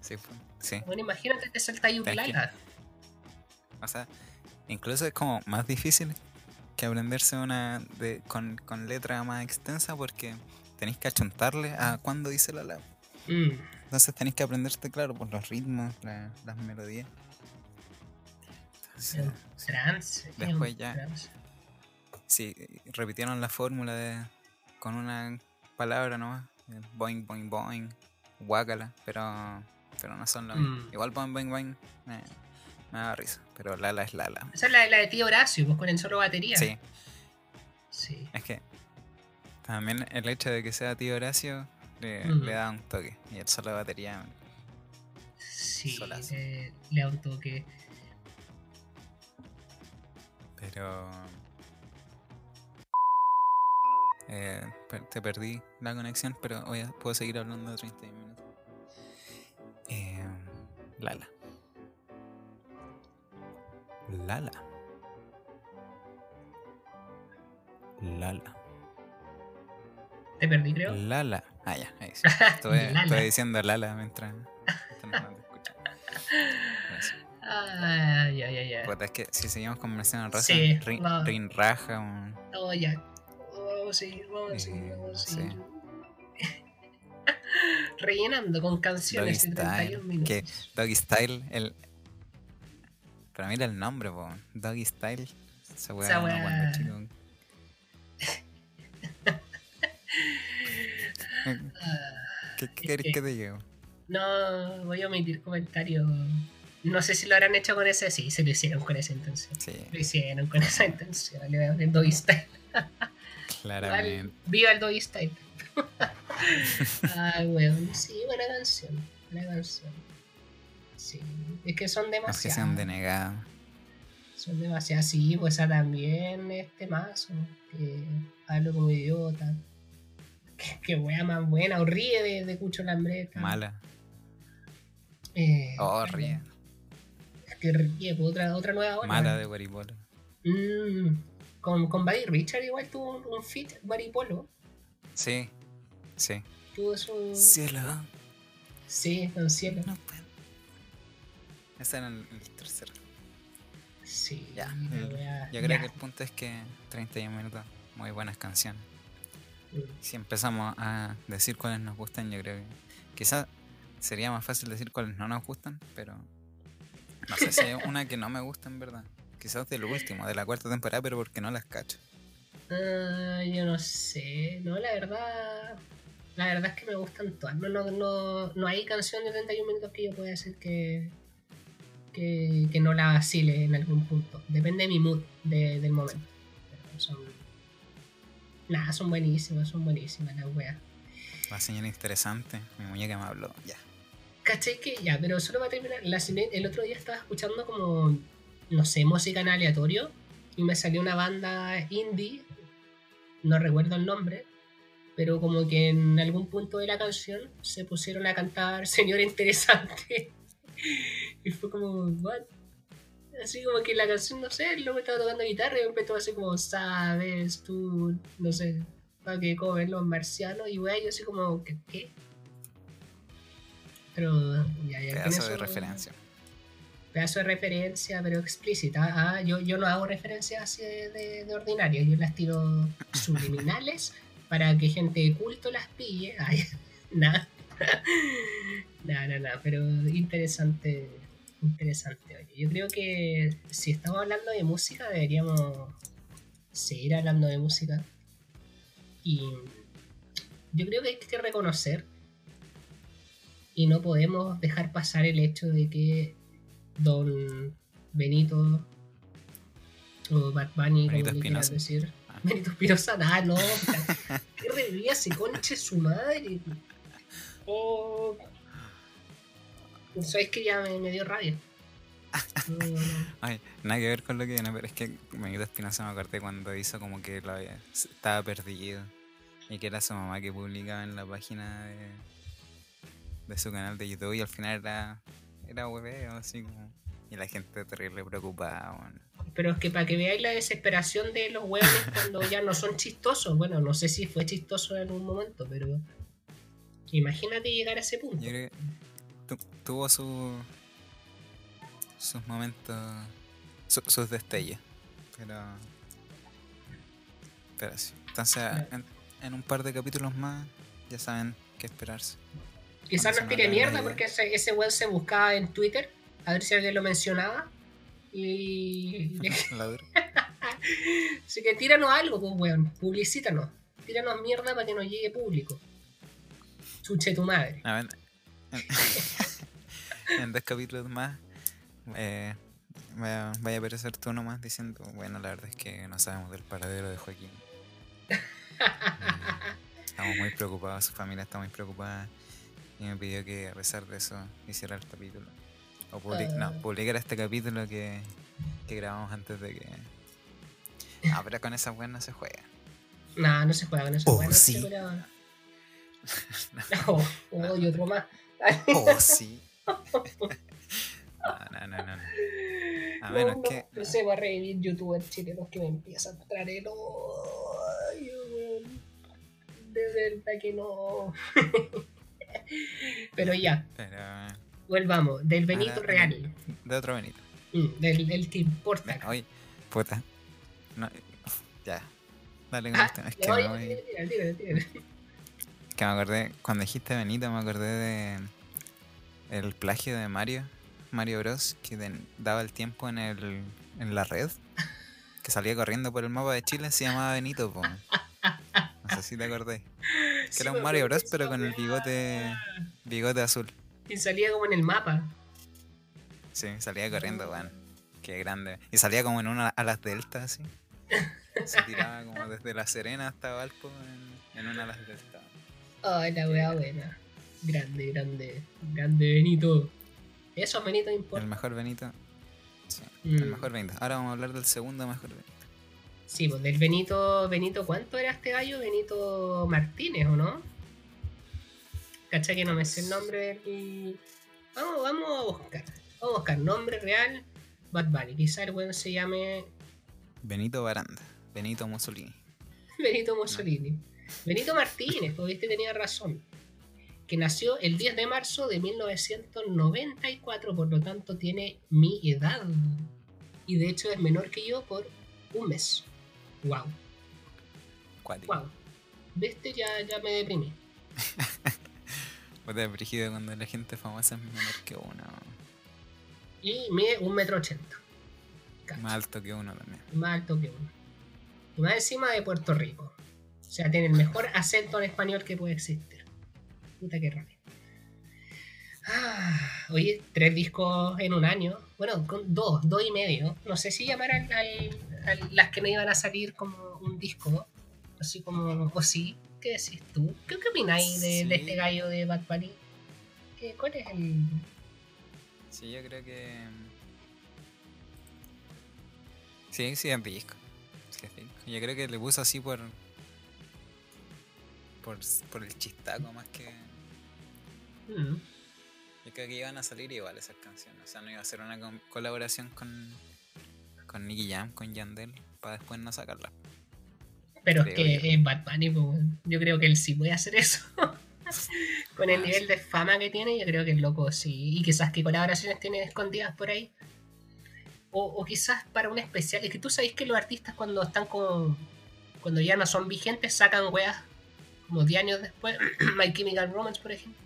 Sí, sí. Bueno, imagínate que salta un que- Lala. O sea, incluso es como más difícil que aprenderse una de, con, con letra más extensa porque tenéis que achuntarle a cuándo dice la la. Mm. Entonces tenéis que aprenderte, claro, por los ritmos, la- las melodías. Es Entonces, un Después ya- sí, repitieron la fórmula de con una palabra nomás. eh, Boing, boing, boing. Guácala, pero, pero no son lo mismo. Mm. Igual boing, boing, boing. Me, me da risa, pero Lala es Lala. Esa es la, la de tío Horacio, pues con el solo batería. Sí, Sí. Es que también el hecho de que sea tío Horacio le, le da un toque. Y el solo batería. Sí, Solazo. le, le da un toque. Pero. Eh, te perdí la conexión, pero hoy puedo seguir hablando 30 minutos. Eh, Lala. Lala. Lala. Te perdí, creo. Lala. Ah, ya, ahí sí. [laughs] Estuve diciendo Lala mientras, mientras no te escuchaba. Eso. Ah, ya, ya, ya. Puta, es que si seguimos conversando en raza, Sí, rin, rin raja, un- Oh, ya. Vamos a seguir, vamos a seguir, vamos a sí. seguir. [laughs] Rellenando con canciones de Doggy 31 Style, minutos. que Doggy Style, el. Pero mira el nombre, po. Doggy Style. Esa weá weá. cuando chico. [laughs] ¿Qué, querés que- que te llevo? no, voy a omitir comentarios. No sé si lo habrán hecho con ese. Sí, se lo hicieron con esa intención. Sí, Lo hicieron con esa intención. Le voy a poner Doggy Style. claramente. Viva el Doggy Style. [laughs] Ay, weón. Sí, buena canción. Buena canción. Sí, es que son demasiadas. Objeción denegada. Son demasiadas. Sí, pues esa también este mazo. Que hablo como idiota. [laughs] Que, que wea más buena. O ríe de, de Cucho Lambreta. Mala. Eh, Oh, ríe. Es que ríe, pues, otra, otra nueva ola. Mala de Guaripolo. Mm, con, con Buddy Richard igual tuvo un, un fit Polo Sí, sí. Tuvo su. Cielo. Sí, con cielo. No puedo. Ese era el, el tercero. Sí, Ya, el- Yo creo ya. que el punto es que 31 minutos, muy buenas canciones. Mm. Si empezamos a decir cuáles nos gustan, yo creo que quizás sería más fácil decir cuáles no nos gustan, pero no sé si hay [laughs] una que no me gusta en verdad. Quizás del último, de la cuarta temporada, pero porque no las cacho. Ah, yo no sé. No, la verdad. La verdad es que me gustan todas. No, no, no, no hay canción de 31 minutos que yo pueda decir que, que, que no la vacile en algún punto. Depende de mi mood de- del momento. Pero son. Nada, son buenísimas, son buenísimas las weas. La señora interesante, mi muñeca me habló, ya. ¿Cachai que ya? Pero solo para terminar, la, cine- el otro día estaba escuchando como, no sé, música en aleatorio y me salió una banda indie, no recuerdo el nombre, pero como que en algún punto de la canción se pusieron a cantar [laughs] Señora Interesante [laughs] y fue como, ¿what? Así como que la canción, no sé, luego estaba tocando guitarra y empezó así como, sabes, tú, no sé, para que comen los marcianos y wey, yo así como, ¿qué? qué? Pero ya, ya Pedazo de eso- referencia. Pedazo de referencia, pero explícita. Yo, yo no hago referencias así de, de- de ordinario, yo las tiro [laughs] subliminales para que gente de culto las pille. Ay, [laughs] nada. Nada, nada, nada, pero interesante, interesante. Oye, yo creo que si estamos hablando de música, deberíamos seguir hablando de música. Y yo creo que hay que reconocer Y no podemos dejar pasar el hecho de que Don Benito o Bad Bunny, como Benito le quieras decir. Ah. [laughs] Benito Espinosa, ah, no, qué revivía ese conche su madre. [laughs] Oh. ¿Sabes que ya me, me dio rabia? [laughs] Ay, nada que ver con lo que viene, pero es que Benito Espinosa me acordé cuando hizo como que lo había- estaba perdido y que era su mamá que publicaba en la página de, de su canal de YouTube y al final era, era hueveo, así como. Y la gente terrible preocupada. Pero es que para que veáis la desesperación de los huevos cuando ya no son chistosos. Bueno, no sé si fue chistoso en algún momento, pero imagínate llegar a ese punto. Yo creo que tu- tuvo su, sus momentos, su- sus destellos, pero. Pero sí. Entonces, en, en un par de capítulos más, ya saben qué esperarse. Quizás nos tire mierda porque ese, ese weón se buscaba en Twitter, a ver si alguien lo mencionaba. Y. [laughs] [laughs] Así que tíranos algo, pues weón, publicítanos. Tíranos mierda para que nos llegue público. Chuche tu madre. A ver, [laughs] en, dos capítulos más, eh, vaya, a aparecer tú nomás diciendo: Bueno, la verdad es que no sabemos del paradero de Joaquín. [laughs] Eh, Estamos muy preocupados, su familia está muy preocupada y me pidió que a pesar de eso hiciera el capítulo. O public- Ah. no, publicara este capítulo que, que grabamos antes de que... Ah, pero con esa weas no se juega. Nah, no se juega con eso. Oh, sí. se juega- [laughs] [laughs] Oh, oh, y otro más. Oh, sí. No, no, no, no. A No, menos no, que... No se va a revivir youtubers chilenos que me empiezan a traer el odio. De verdad que no. [laughs] Pero ya, Pero... volvamos. Del Benito Ahora, Real. De otro Benito. Mm, Del, del que importa. Oye, puta. No, ya. Dale con Ah, tema. Es que oye, me voy-. Que me acordé, cuando dijiste Benito, me acordé de el plagio de Mario, Mario Bros, que den- daba el tiempo en el en la red, que salía corriendo por el mapa de Chile, se llamaba Benito, po. No sé si te acordé. Que Sí, era un Mario Bros, pero con el bigote bigote azul. Y salía como en el mapa. Sí, salía corriendo, weón. Qué grande. Y salía como en una alas delta, así. Se tiraba como desde La Serena hasta Valpo en, en una alas delta. Ay, la weá buena. Grande, grande. Grande Benito. Eso Benito El importa. mejor Benito. Sí, el Mm. mejor Benito. Ahora vamos a hablar del segundo mejor Benito. Sí, pues del Benito. Benito, ¿cuánto era este gallo? Benito Martínez, ¿o no? ¿Cachai que no me sé el nombre del. Vamos, vamos a buscar. Vamos a buscar nombre real. Bad Bunny. Quizá el weón se llame Benito Baranda. Benito Mussolini. [laughs] Benito Mussolini. Benito Martínez, pues viste, tenía razón. Que nació el 10 de marzo de 1994, por lo tanto tiene mi edad. Y de hecho es menor que yo por un mes. Wow, Cuático. wow. ¿Viste? Ya, ya me deprimí. [laughs] Puta, brígido cuando la gente famosa es menor que uno. Y mide un metro ochenta. Más alto que uno también. Más alto que uno. Y más encima de Puerto Rico. O sea, tiene el mejor acento en español que puede existir. Puta que rabia. Ah, oye, tres discos en un año. Bueno, con dos, dos y medio. No sé si llamar al, al- al- las que no iban a salir como un disco. Así como, o sí. ¿Qué decís tú? ¿Qué, qué opináis de, este gallo de Bad Bunny? ¿Qué- ¿Cuál es el...? Sí, yo creo que. Sí, sí, es disco. Sí, es disco. Yo creo que le puso así por. Por, por el chistaco más que. Mm, Yo creo que iban a salir igual esas canciones. O sea, no iba a ser una colaboración con. Con Nicky Jam, con Yandel, para después no sacarla. Pero Creo es que yo. es Bad Bunny, pues, yo creo que él sí puede hacer eso. [laughs] Con el Ah, nivel de fama que tiene, yo creo que el loco sí. Y quizás qué colaboraciones tiene escondidas por ahí. O, o quizás para un especial. Es que tú sabes que los artistas cuando están como. Cuando ya no son vigentes, sacan weas como 10 años después. [clears throat] My Chemical Romance, por ejemplo.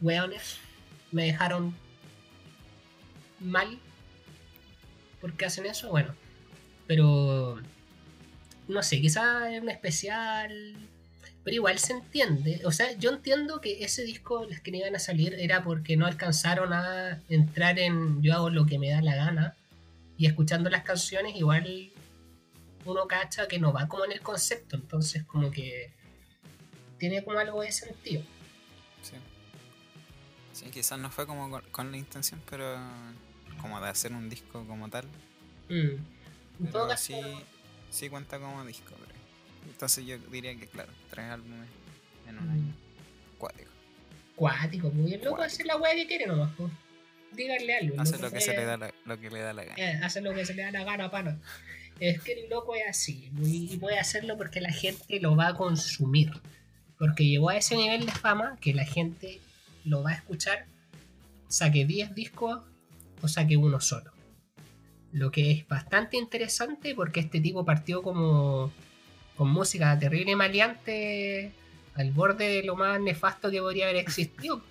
Weones. Me dejaron mal. ¿Por qué hacen eso? Bueno. Pero. No sé, quizás es un especial. Pero igual se entiende. O sea, yo entiendo que ese disco, los que no iban a salir, era porque no alcanzaron a entrar en yo hago lo que me da la gana. Y escuchando las canciones, igual uno cacha que no va como en el concepto. Entonces, como que tiene como algo de sentido. Sí. Sí, quizás no fue como con, con la intención, pero como de hacer un disco como tal. Mm. Pero sí, sí cuenta como disco. Entonces yo diría que claro, tres álbumes en un Mm. año. Cuático. cuático, muy loco Cuático. hacer la weá que quiere nomás, pues. Díganle algo. Hace loco lo que se le da la, lo que le da la gana. Eh, hace lo que se le da la gana, pana. Es que el loco es así. Y y puede hacerlo porque la gente lo va a consumir. Porque llegó a ese nivel de fama que la gente lo va a escuchar. Saque 10 discos o saque uno solo. Lo que es bastante interesante porque este tipo partió como con música terrible maleante al borde de lo más nefasto que podría haber existido.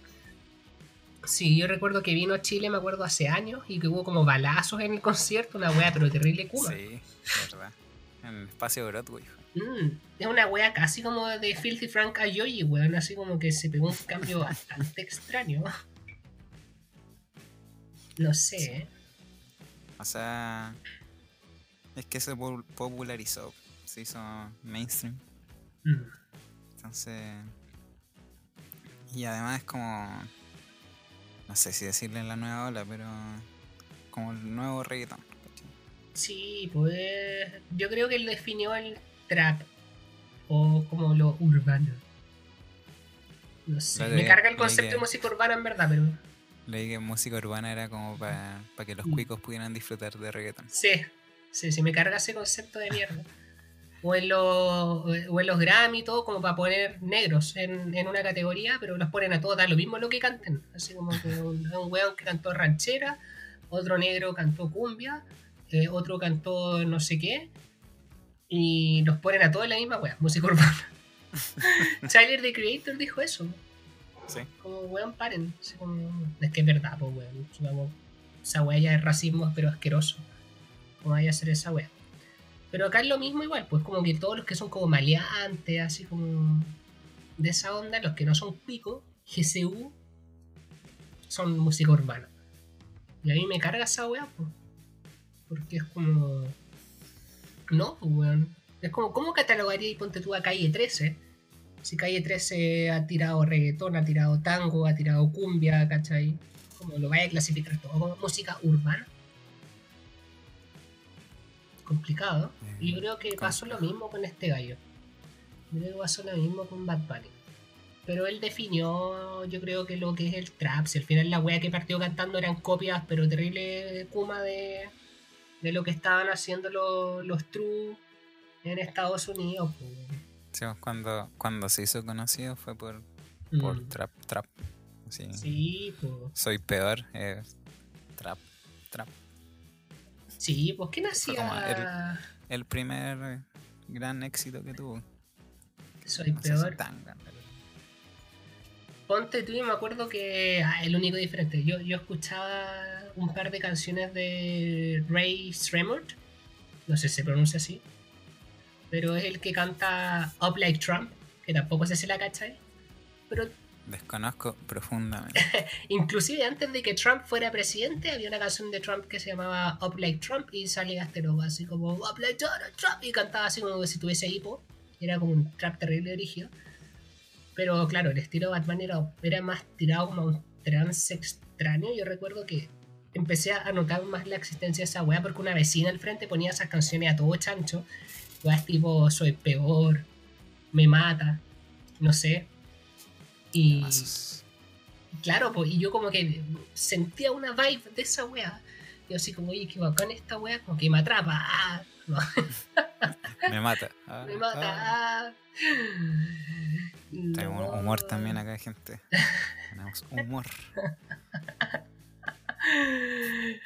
Sí, yo recuerdo que vino a Chile, me acuerdo, hace años y que hubo como balazos en el concierto, una wea pero terrible kuma. Sí, verdad. En el espacio Broadway. Mm, es una wea casi como de Filthy Frank a Yoyi, weón, así como que se pegó un cambio bastante extraño. No sé, ¿eh? O sea, es que se pop- popularizó, se hizo mainstream. Mm, Entonces. Y además es como. No sé si decirle la nueva ola, pero. Como el nuevo reggaetón. Sí, pues yo creo que él definió el trap o como lo urbano. No sé, me carga el concepto que- de música urbana en verdad, pero Leí que música urbana era como para que los Mm. cuicos pudieran disfrutar de reggaetón. Sí, sí, sí, me carga ese concepto de mierda. O en, los, o en los Grammy y todo, como para poner negros en, en una categoría, pero los ponen a todos, da lo mismo lo que canten. Así como que un, un weón que cantó ranchera, otro negro cantó cumbia, eh, otro cantó no sé qué, y los ponen a todos en la misma wea, música urbana. [laughs] Tyler the Creator dijo eso. Sí. Como, weón, paren. Así como, es que es verdad, pues, weón. Esa weá ya es racismo, pero asqueroso. ¿Cómo vaya a ser esa weá? Pero acá es lo mismo igual, pues como que todos los que son como maleantes, así como de esa onda, los que no son pico, GCU, son música urbana. Y a mí me carga esa weá, pues. Porque es como... No, weón. Es como, ¿cómo catalogaría y ponte tú a Calle 13? Si Calle 13 ha tirado reggaetón, ha tirado tango, ha tirado cumbia, ¿cachai? Como lo vaya a clasificar todo como música urbana. Complicado. Y yo creo que pasó lo mismo con este gallo. Yo creo que pasó lo mismo con Bad Bunny. Pero él definió, yo creo que lo que es el trap. Si al final la wea que partió cantando eran copias, pero terrible kuma de, de lo que estaban haciendo los, los True en Estados Unidos. pues. Sí, cuando, cuando se hizo conocido fue por, por Mm. trap, trap. Sí, pues. Soy peor, eh, trap, trap. Sí, pues ¿quién hacía El primer gran éxito que tuvo. Soy No peor? tan. Ponte tú y me acuerdo que ah, el único diferente. Yo, yo escuchaba un par de canciones de Ray Sremmurd. No sé si se pronuncia así. Pero es el que canta Up Like Trump. Que tampoco sé si la cachai. Pero Desconozco profundamente. [laughs] inclusive antes de que Trump fuera presidente había una canción de Trump que se llamaba Up Like Trump y salía este loco así como Up Like Donald Trump y cantaba así como si tuviese hipo. Era como un trap terrible rígido. Pero claro, el estilo Batman era, era más tirado como un trance extraño. Yo recuerdo que empecé a notar más la existencia de esa weá porque una vecina al frente ponía esas canciones a todo chancho. Weas tipo Soy peor, Me mata, no sé. Y claro, pues, y yo como que sentía una vibe de esa weá. Yo así como, oye, qué bacán esta weá, como que me atrapa. ah, no, [laughs] [laughs] Me mata. Ah, me mata. ah. Tenemos humor también acá, gente. [laughs] Tenemos humor. [laughs]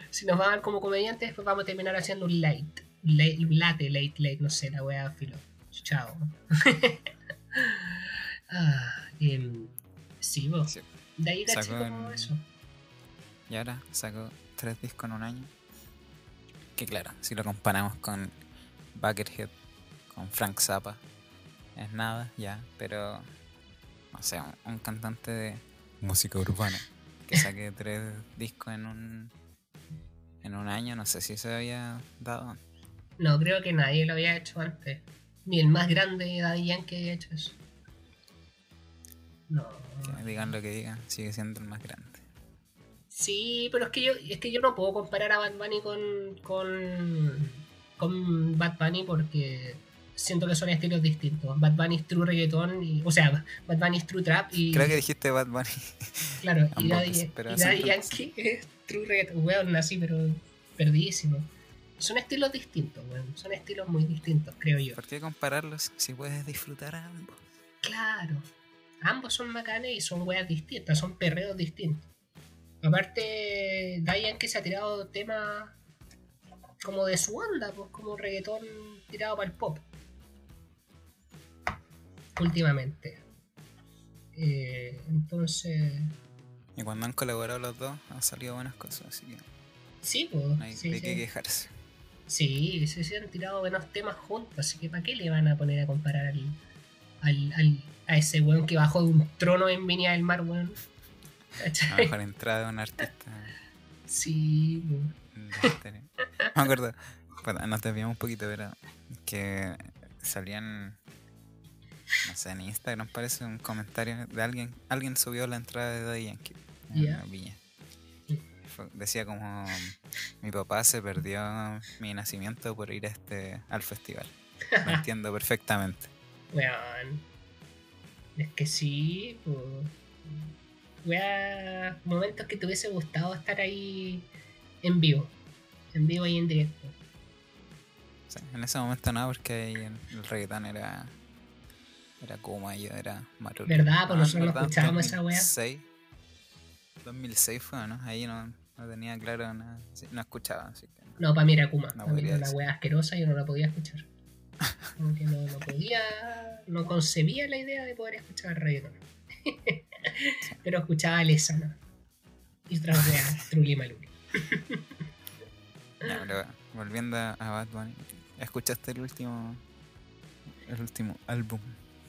Si nos van como comediantes, después vamos a terminar haciendo un late. late un late, late, late, no sé, la wea filo. Chao. [laughs] ah, em, sí, vos. Sí. De ahí Sacó como en- eso. Y ahora sacó tres discos en un año. Que claro, si lo comparamos con Buckethead, con Frank Zappa, es nada ya, pero o sea, un, un cantante de música urbana que saque [laughs] tres discos en un en un año, no sé si se había dado. antes. No, creo que nadie lo había hecho antes. Ni el más grande Daddy Yankee había hecho eso. No. Que digan lo que digan, sigue siendo el más grande. Sí, pero es que yo, es que yo no puedo comparar a Bad Bunny con, con, con Bad Bunny porque siento que son estilos distintos. Bad Bunny es true reggaeton, y, o sea, Bad Bunny es true trap y, Creo que dijiste Bad Bunny. claro, y Daddy, y Yankee es true reggaeton. Weón, así, pero perdidísimo. Son estilos distintos, weón. Son estilos muy distintos, creo yo. ¿Por qué compararlos si puedes disfrutar a ambos? Claro. Ambos son bacanes y son weas distintas, son perreos distintos. Aparte, Dayan que se ha tirado temas como de su onda, pues como reggaetón tirado para el pop. Últimamente. Eh, entonces, Y cuando han colaborado los dos, han salido buenas cosas, así que sí, pues. no hay sí, de sí. qué quejarse. Sí, sí, sí, han tirado buenos temas juntos, así que ¿para qué le van a poner a comparar al, al, al- a ese weón que bajó de un trono en Viña del Mar, weón? [laughs] La mejor entrada de un artista. Sí, weón. No [laughs] me acuerdo, nos desviamos un poquito, pero que salían, no sé, en Instagram parece un comentario de alguien, alguien subió la entrada de Daddy Yankee en Ya. Viña. Decía como mi papá se perdió mi nacimiento por ir a este al festival. Lo [laughs] entiendo perfectamente. Weón. Es que sí, pues. Wea, momentos que te hubiese gustado estar ahí en vivo. En vivo y en directo. En ese momento no, porque ahí el, el reggaetón era. Era como yo, era Marulo. ¿Verdad? Pues No, nosotros no ¿verdad? escuchábamos esa wea. 2006. 2006 fue, ¿no? Ahí no, no tenía claro nada. sí, no escuchaba, así que. No, para mí era Kuma. No para mí podría era una wea asquerosa y yo no la podía escuchar. [laughs] Como que no, no podía. No concebía la idea de poder escuchar reggaeton. [laughs] Pero escuchaba a Lesana. Y weas, [laughs] Trulli Maluli. Ya, pero volviendo a Bad Bunny, ¿escuchaste el último. El último álbum?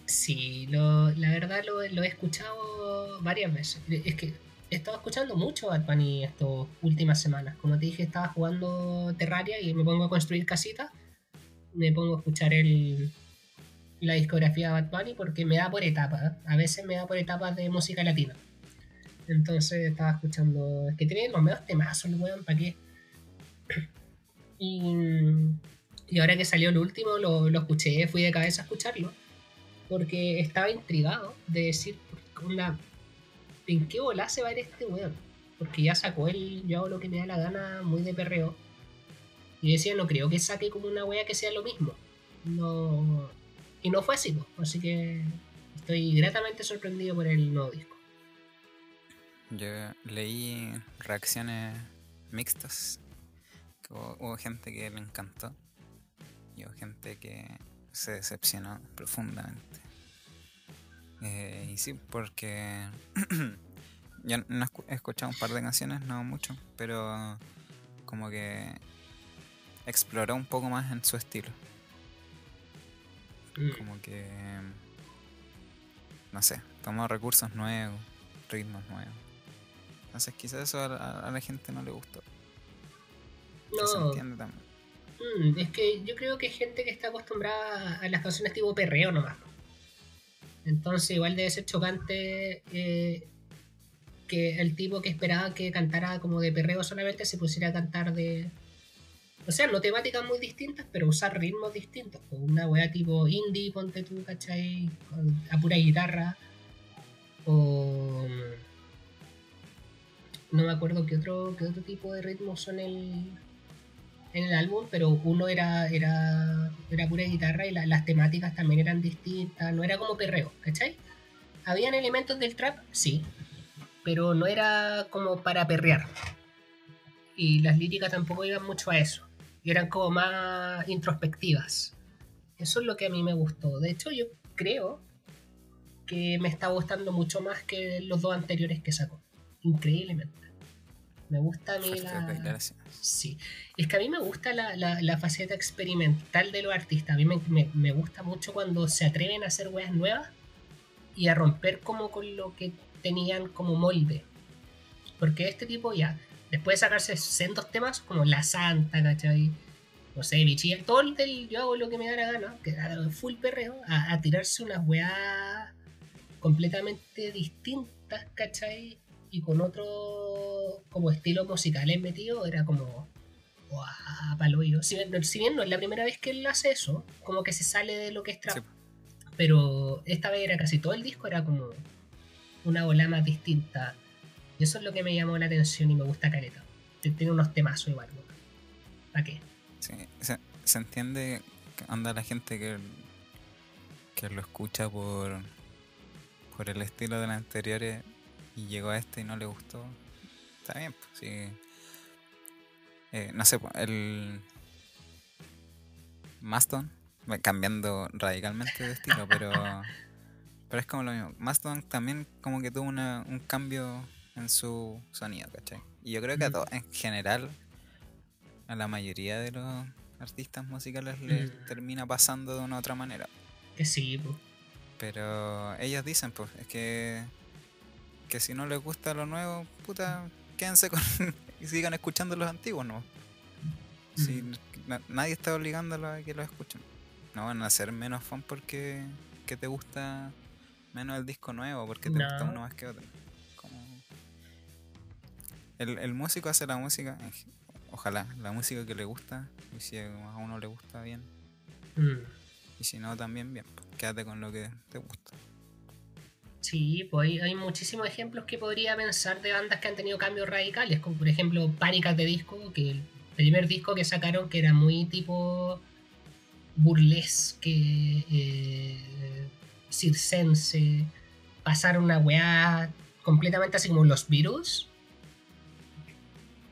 Sí, lo, la verdad lo, he escuchado varias veces. Es que he estado escuchando mucho Bad Bunny estas últimas semanas. Como te dije, estaba jugando Terraria y me pongo a construir casitas. Me pongo a escuchar el, la discografía de Bad Bunny porque me da por etapas. A veces me da por etapas de música latina. Entonces estaba escuchando. Es que tiene los medios temazos, weón, ¿para qué? Y, y ahora que salió el último, lo, lo escuché, fui de cabeza a escucharlo porque estaba intrigado de decir, onda, ¿en qué bola se va a ir este weón? Porque ya sacó el yo hago lo que me da la gana muy de perreo. Y decía, no creo que saque como una wea que sea lo mismo. No. Y no fue así, pues. Así que estoy gratamente sorprendido por el nuevo disco. Yo leí reacciones mixtas. hubo gente que le encantó y hubo gente que se decepcionó profundamente. Eh, y sí, porque [clears throat] yo no he escuchado un par de canciones, no mucho, pero como que exploró un poco más en su estilo. Mm. Como que, no sé, tomó recursos nuevos, ritmos nuevos. Entonces quizás eso a la, a la gente no le gustó. Que se No, entiende también. Mm, es que yo creo que hay gente que está acostumbrada a las canciones tipo perreo nomás. Entonces igual debe ser chocante eh, que el tipo que esperaba que cantara como de perreo solamente se pusiera a cantar de... O sea, no temáticas muy distintas, pero usar ritmos distintos. Pues una wea tipo indie, ponte tú, ¿cachai? Con- A pura guitarra. O... No me acuerdo qué otro, qué otro tipo de ritmos son el, en el álbum, pero uno era, era, era pura guitarra y la- las temáticas también eran distintas, no era como perreo, ¿cachai? ¿Habían elementos del trap? Sí, pero no era como para perrear. Y las líricas tampoco iban mucho a eso, eran como más introspectivas. Eso es lo que a mí me gustó. De hecho, yo creo que me está gustando mucho más que los dos anteriores que sacó. Increíblemente. Me gusta a mí la... Sí, es que a mí me gusta la, la, la faceta experimental de los artistas. A mí me, me- me gusta mucho cuando se atreven a hacer weas nuevas y a romper como con lo que tenían como molde. Porque este tipo ya, después de sacarse sendos temas como La Santa, ¿cachai? No sé, Bichilla, todo el del yo hago lo que me da la gana, que full perreo, a, a tirarse unas weas completamente distintas, ¿cachai? Y con otro como estilo musicales metido, era como yo. Si, bien- si bien no es la primera vez que él hace eso, como que se sale de lo que es trap. Sí. Pero esta vez era casi todo el disco, era como una ola más distinta. Y eso es lo que me llamó la atención y me gusta Caleta. Tiene unos temazos igual, ¿no? ¿Para qué? Sí, se, se entiende que anda la gente que, que lo escucha por, por el estilo de los anteriores y llegó a este y no le gustó. Está bien, pues sí. Eh, no sé, pues, el Maston, cambiando radicalmente de estilo, pero, [laughs] pero es como lo mismo. Maston también como que tuvo una- un cambio en su sonido, ¿cachai? Y yo creo que a Mm. todos, en general, a la mayoría de los artistas musicales les Mm. termina pasando de una u otra manera. Que sí, pues. Pero ellos dicen, pues, es que, que si no les gusta lo nuevo, puta, quédense con [laughs] y sigan escuchando los antiguos, ¿no? Si na- nadie está obligándolos a que los escuchen. No van a ser menos fan porque que te gusta menos el disco nuevo, porque te gusta No. uno más que otro. Como- El, el músico hace la música, ojalá, la música que le gusta, y si a uno le gusta bien, Mm. y si no también bien, pues, quédate con lo que te gusta. Sí, pues hay, muchísimos ejemplos que podría pensar de bandas que han tenido cambios radicales, como por ejemplo Pánicas de Disco, que el primer disco que sacaron que era muy tipo burlesque, eh, circense, pasaron una weá completamente así como los Beatles.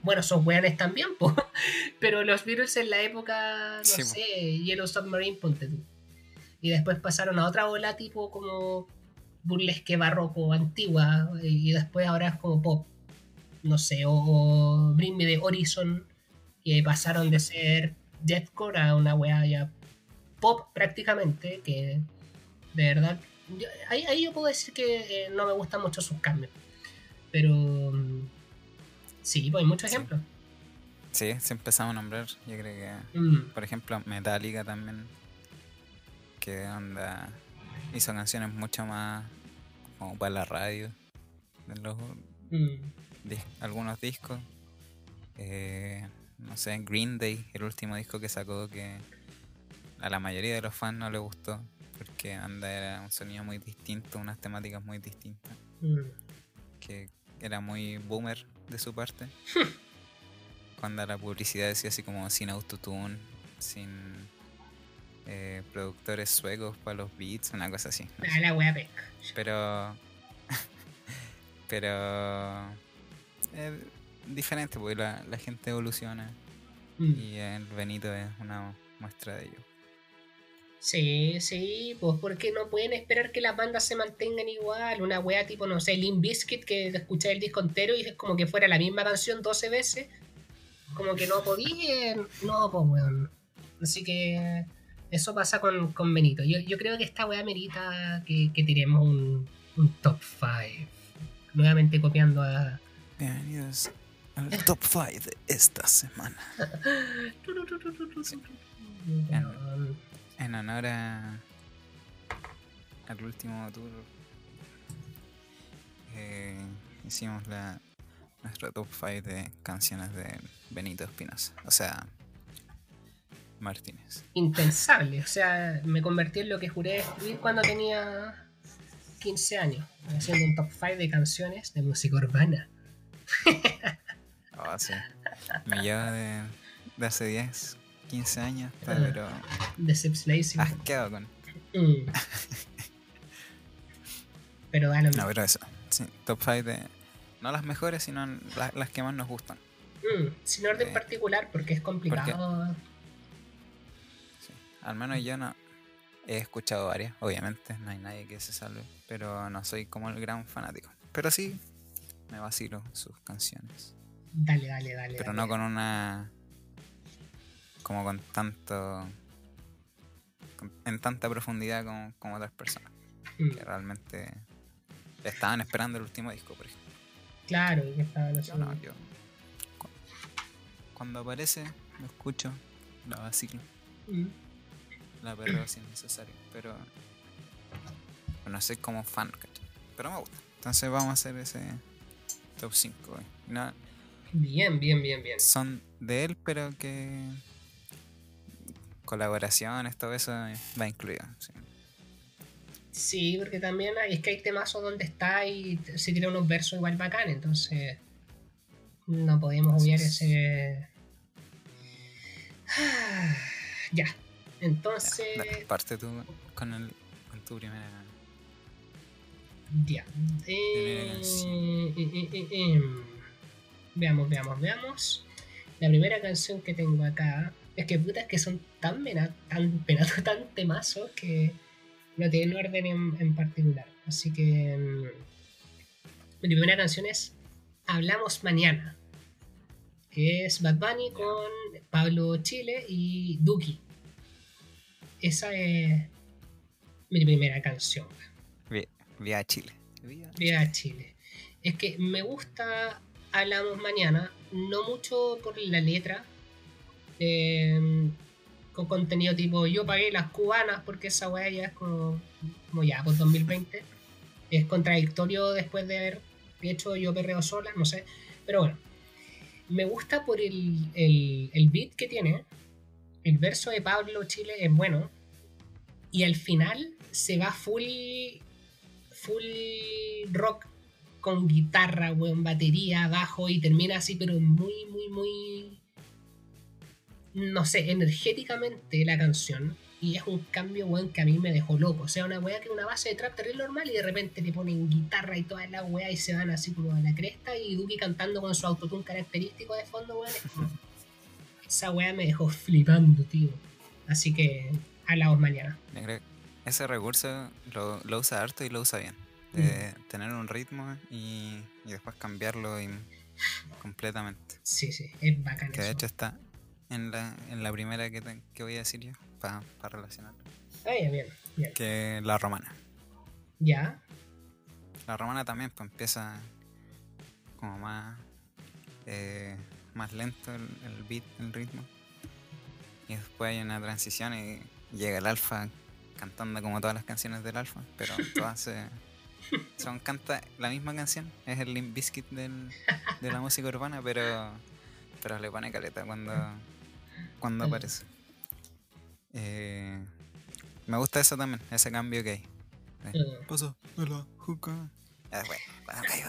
Bueno, son weones también, po. [laughs] pero los Beatles en la época, no Sí, sé, Yellow Submarine, ponte tú. Y después pasaron a otra ola tipo como burlesque barroco antigua y después ahora es como pop no sé o, o Bring Me the Horizon que pasaron de ser deathcore a una weá ya pop prácticamente que de verdad yo- ahí, ahí yo puedo decir que eh, no me gustan mucho sus cambios pero mm, sí pues hay muchos Sí. ejemplos Sí, si empezamos a nombrar, yo creo que Mm, Por ejemplo, Metallica también, que onda, hizo canciones mucho más como para la radio, de los mm, dis- algunos discos. Eh, no sé, Green Day, el último disco que sacó que a la mayoría de los fans no le gustó, porque anda era un sonido muy distinto, unas temáticas muy distintas, mm. que era muy boomer de su parte. Cuando la publicidad decía así como sin autotune, sin eh, productores suecos para los beats, una cosa así. no Ah, la pesca Pero. [laughs] pero. Es diferente, porque la, la gente evoluciona Mm. y el Benito es una muestra de ello. Sí, sí, pues porque no pueden esperar que las bandas se mantengan igual. Una wea tipo, no sé, Limp Bizkit que escuché el disco entero y es como que fuera la misma canción 12 veces. Como que no podían. No, pues weón. Así que eso pasa con, con Benito. Yo, yo creo que esta wea merita que, que tiremos un, un top 5. Nuevamente copiando a. Bienvenidos al top 5 de esta semana. [laughs] Weón. En honor a, al último tour, eh, hicimos la, nuestro top 5 de canciones de Benito Espinosa. O sea, Martínez. impensable. O sea, me convertí en lo que juré destruir cuando tenía 15 años, haciendo un top 5 de canciones de música urbana. Oh, sí. Me lleva de, de hace 10, 15 años, Ah. pero Decepcionadísimo. asqueado con. Mm. Pero da lo No, mismo. pero eso. Sí, top 5 de. No las mejores, sino la- las que más nos gustan. Mm, Sin orden Eh, particular, porque es complicado. Al menos yo no. He escuchado varias, obviamente, no hay nadie que se salve, pero no soy como el gran fanático. Pero sí, me vacilo sus canciones. Dale, dale, dale. pero dale. no con una. como con tanto. con- en tanta profundidad como, como otras personas, Mm, que realmente estaban esperando el último disco, por ejemplo. Claro, que estaban Yo haciendo. no, yo. cu- Cuando aparece, lo escucho, lo vacilo, Mm, la perreo si es necesario, pero. no soy como fan, ¿cachai? Pero me gusta. Entonces vamos a hacer ese top 5 hoy. No, Bien, bien, bien, bien. son de él, pero que colaboraciones, todo eso va incluido. sí. Sí, porque también hay, es que hay temazos donde está y se tira unos versos igual bacán, entonces no podemos obviar es. ese. [sighs] ya. Ya, Entonces, dale, parte tú con, el, con tu primera. ya. Eh, eh, eh, eh, em. Veamos, veamos, veamos. La primera canción que tengo acá es que putas que son tan pena, tan penados, [laughs] tan temazos que no tienen orden en, en particular. Así que mm, mi primera canción es Hablamos Mañana, que es Bad Bunny con Pablo Chile y Duki. Esa es mi primera canción. Vi- Vía Chile. Vía- Viva Chile. Es que me gusta Hablamos Mañana, no mucho por la letra, eh, con contenido tipo yo pagué las cubanas porque esa weá ya es como, como ya, pues 2020. Es contradictorio después de haber hecho yo perreo sola, no sé. Pero bueno, me gusta por el, el, el beat que tiene. El verso de Pablo Chile es bueno. Y al final se va full full rock con guitarra, weón, batería, bajo y termina así, pero muy, muy, muy. No sé, energéticamente la canción. Y es un cambio, weón, que a mí me dejó loco. O sea, una weá que una base de trap terrible normal y de repente le ponen guitarra y toda la weá y se van así como a la cresta y Duki cantando con su autotune característico de fondo, weón. Esa weá me dejó flipando, tío. Así que, hablamos mañana. Yo creo que ese recurso lo, lo usa harto y lo usa bien. De tener un ritmo y, y después cambiarlo y- completamente. Sí, sí, es bacán Que de hecho está en la, en la primera que, te- que voy a decir yo, para relacionarlo. Ah, ya, bien, bien. Que la romana. Ya, La romana también pues empieza como más eh, más lento el, el beat, el ritmo. Y después hay una transición y llega el alfa cantando como todas las canciones del alfa, pero [laughs] todas se, son canta la misma canción, es el Limp Bizkit del, de la música urbana, pero pero le pone caleta cuando cuando Mm. aparece. Eh, me gusta eso también, ese cambio que hay. Eh, Mm. Pasó de la juca. Ah,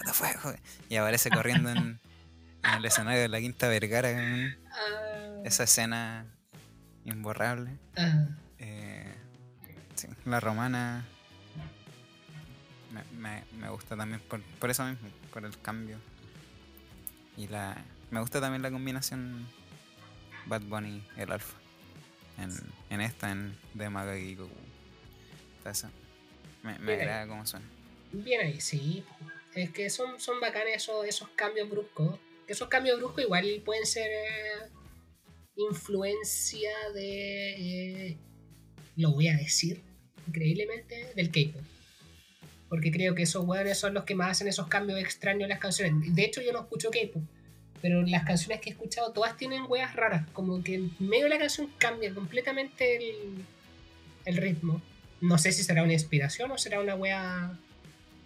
de fuego. Y aparece corriendo en, en el escenario de la Quinta Vergara. Ah, Esa escena imborrable. ah, Eh, sí, la romana me, me- me gusta también por, por eso mismo, por el cambio. Y la me gusta también la combinación Bad Bunny el Alfa. En, en esta, en Demagogue y Goku. Entonces, me, me agrada cómo suena. bien ahí, sí. Es que son, son bacanes esos, esos cambios bruscos. Esos cambios bruscos igual pueden ser eh, influencia de. eh, lo voy a decir increíblemente, del K-pop. Porque creo que esos weones son los que más hacen esos cambios extraños en las canciones. De hecho, yo no escucho K-pop. Pero las canciones que he escuchado todas tienen weas raras. Como que en medio de la canción cambia completamente el, el ritmo. No sé si será una inspiración o será una wea.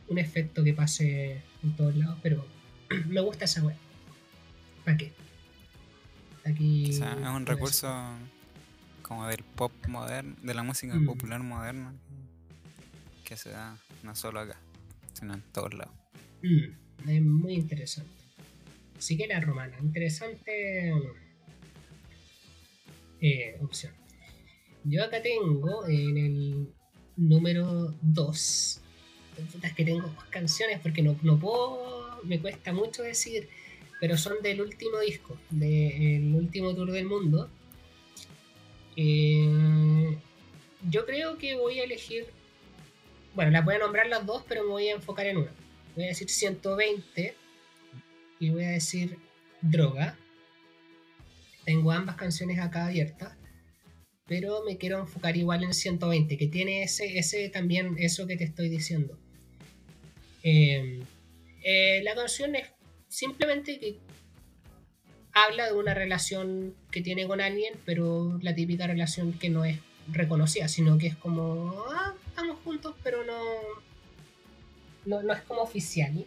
Un efecto que pase en todos lados. Pero [clears throat] me gusta esa wea. ¿Para qué? Aquí. Quizá es un recurso como del pop moderno, de la música Mm. popular moderna, que se da no solo acá, sino en todos lados. Mm, es muy interesante. Así que la romana, interesante eh, opción. Yo acá tengo en el número 2. Es que tengo dos canciones porque no, no puedo, me cuesta mucho decir, pero son del último disco, del último tour del mundo. Eh, yo creo que voy a elegir, bueno, las voy a nombrar las dos, pero me voy a enfocar en una. Voy a decir 120 y voy a decir Droga. Tengo ambas canciones acá abiertas. Pero me quiero enfocar igual en 120, que tiene ese, ese también, eso que te estoy diciendo. Eh, eh, la canción es simplemente que habla de una relación que tiene con alguien, pero la típica relación que no es reconocida, sino que es como, ah, estamos juntos, pero no, no, no es como oficial.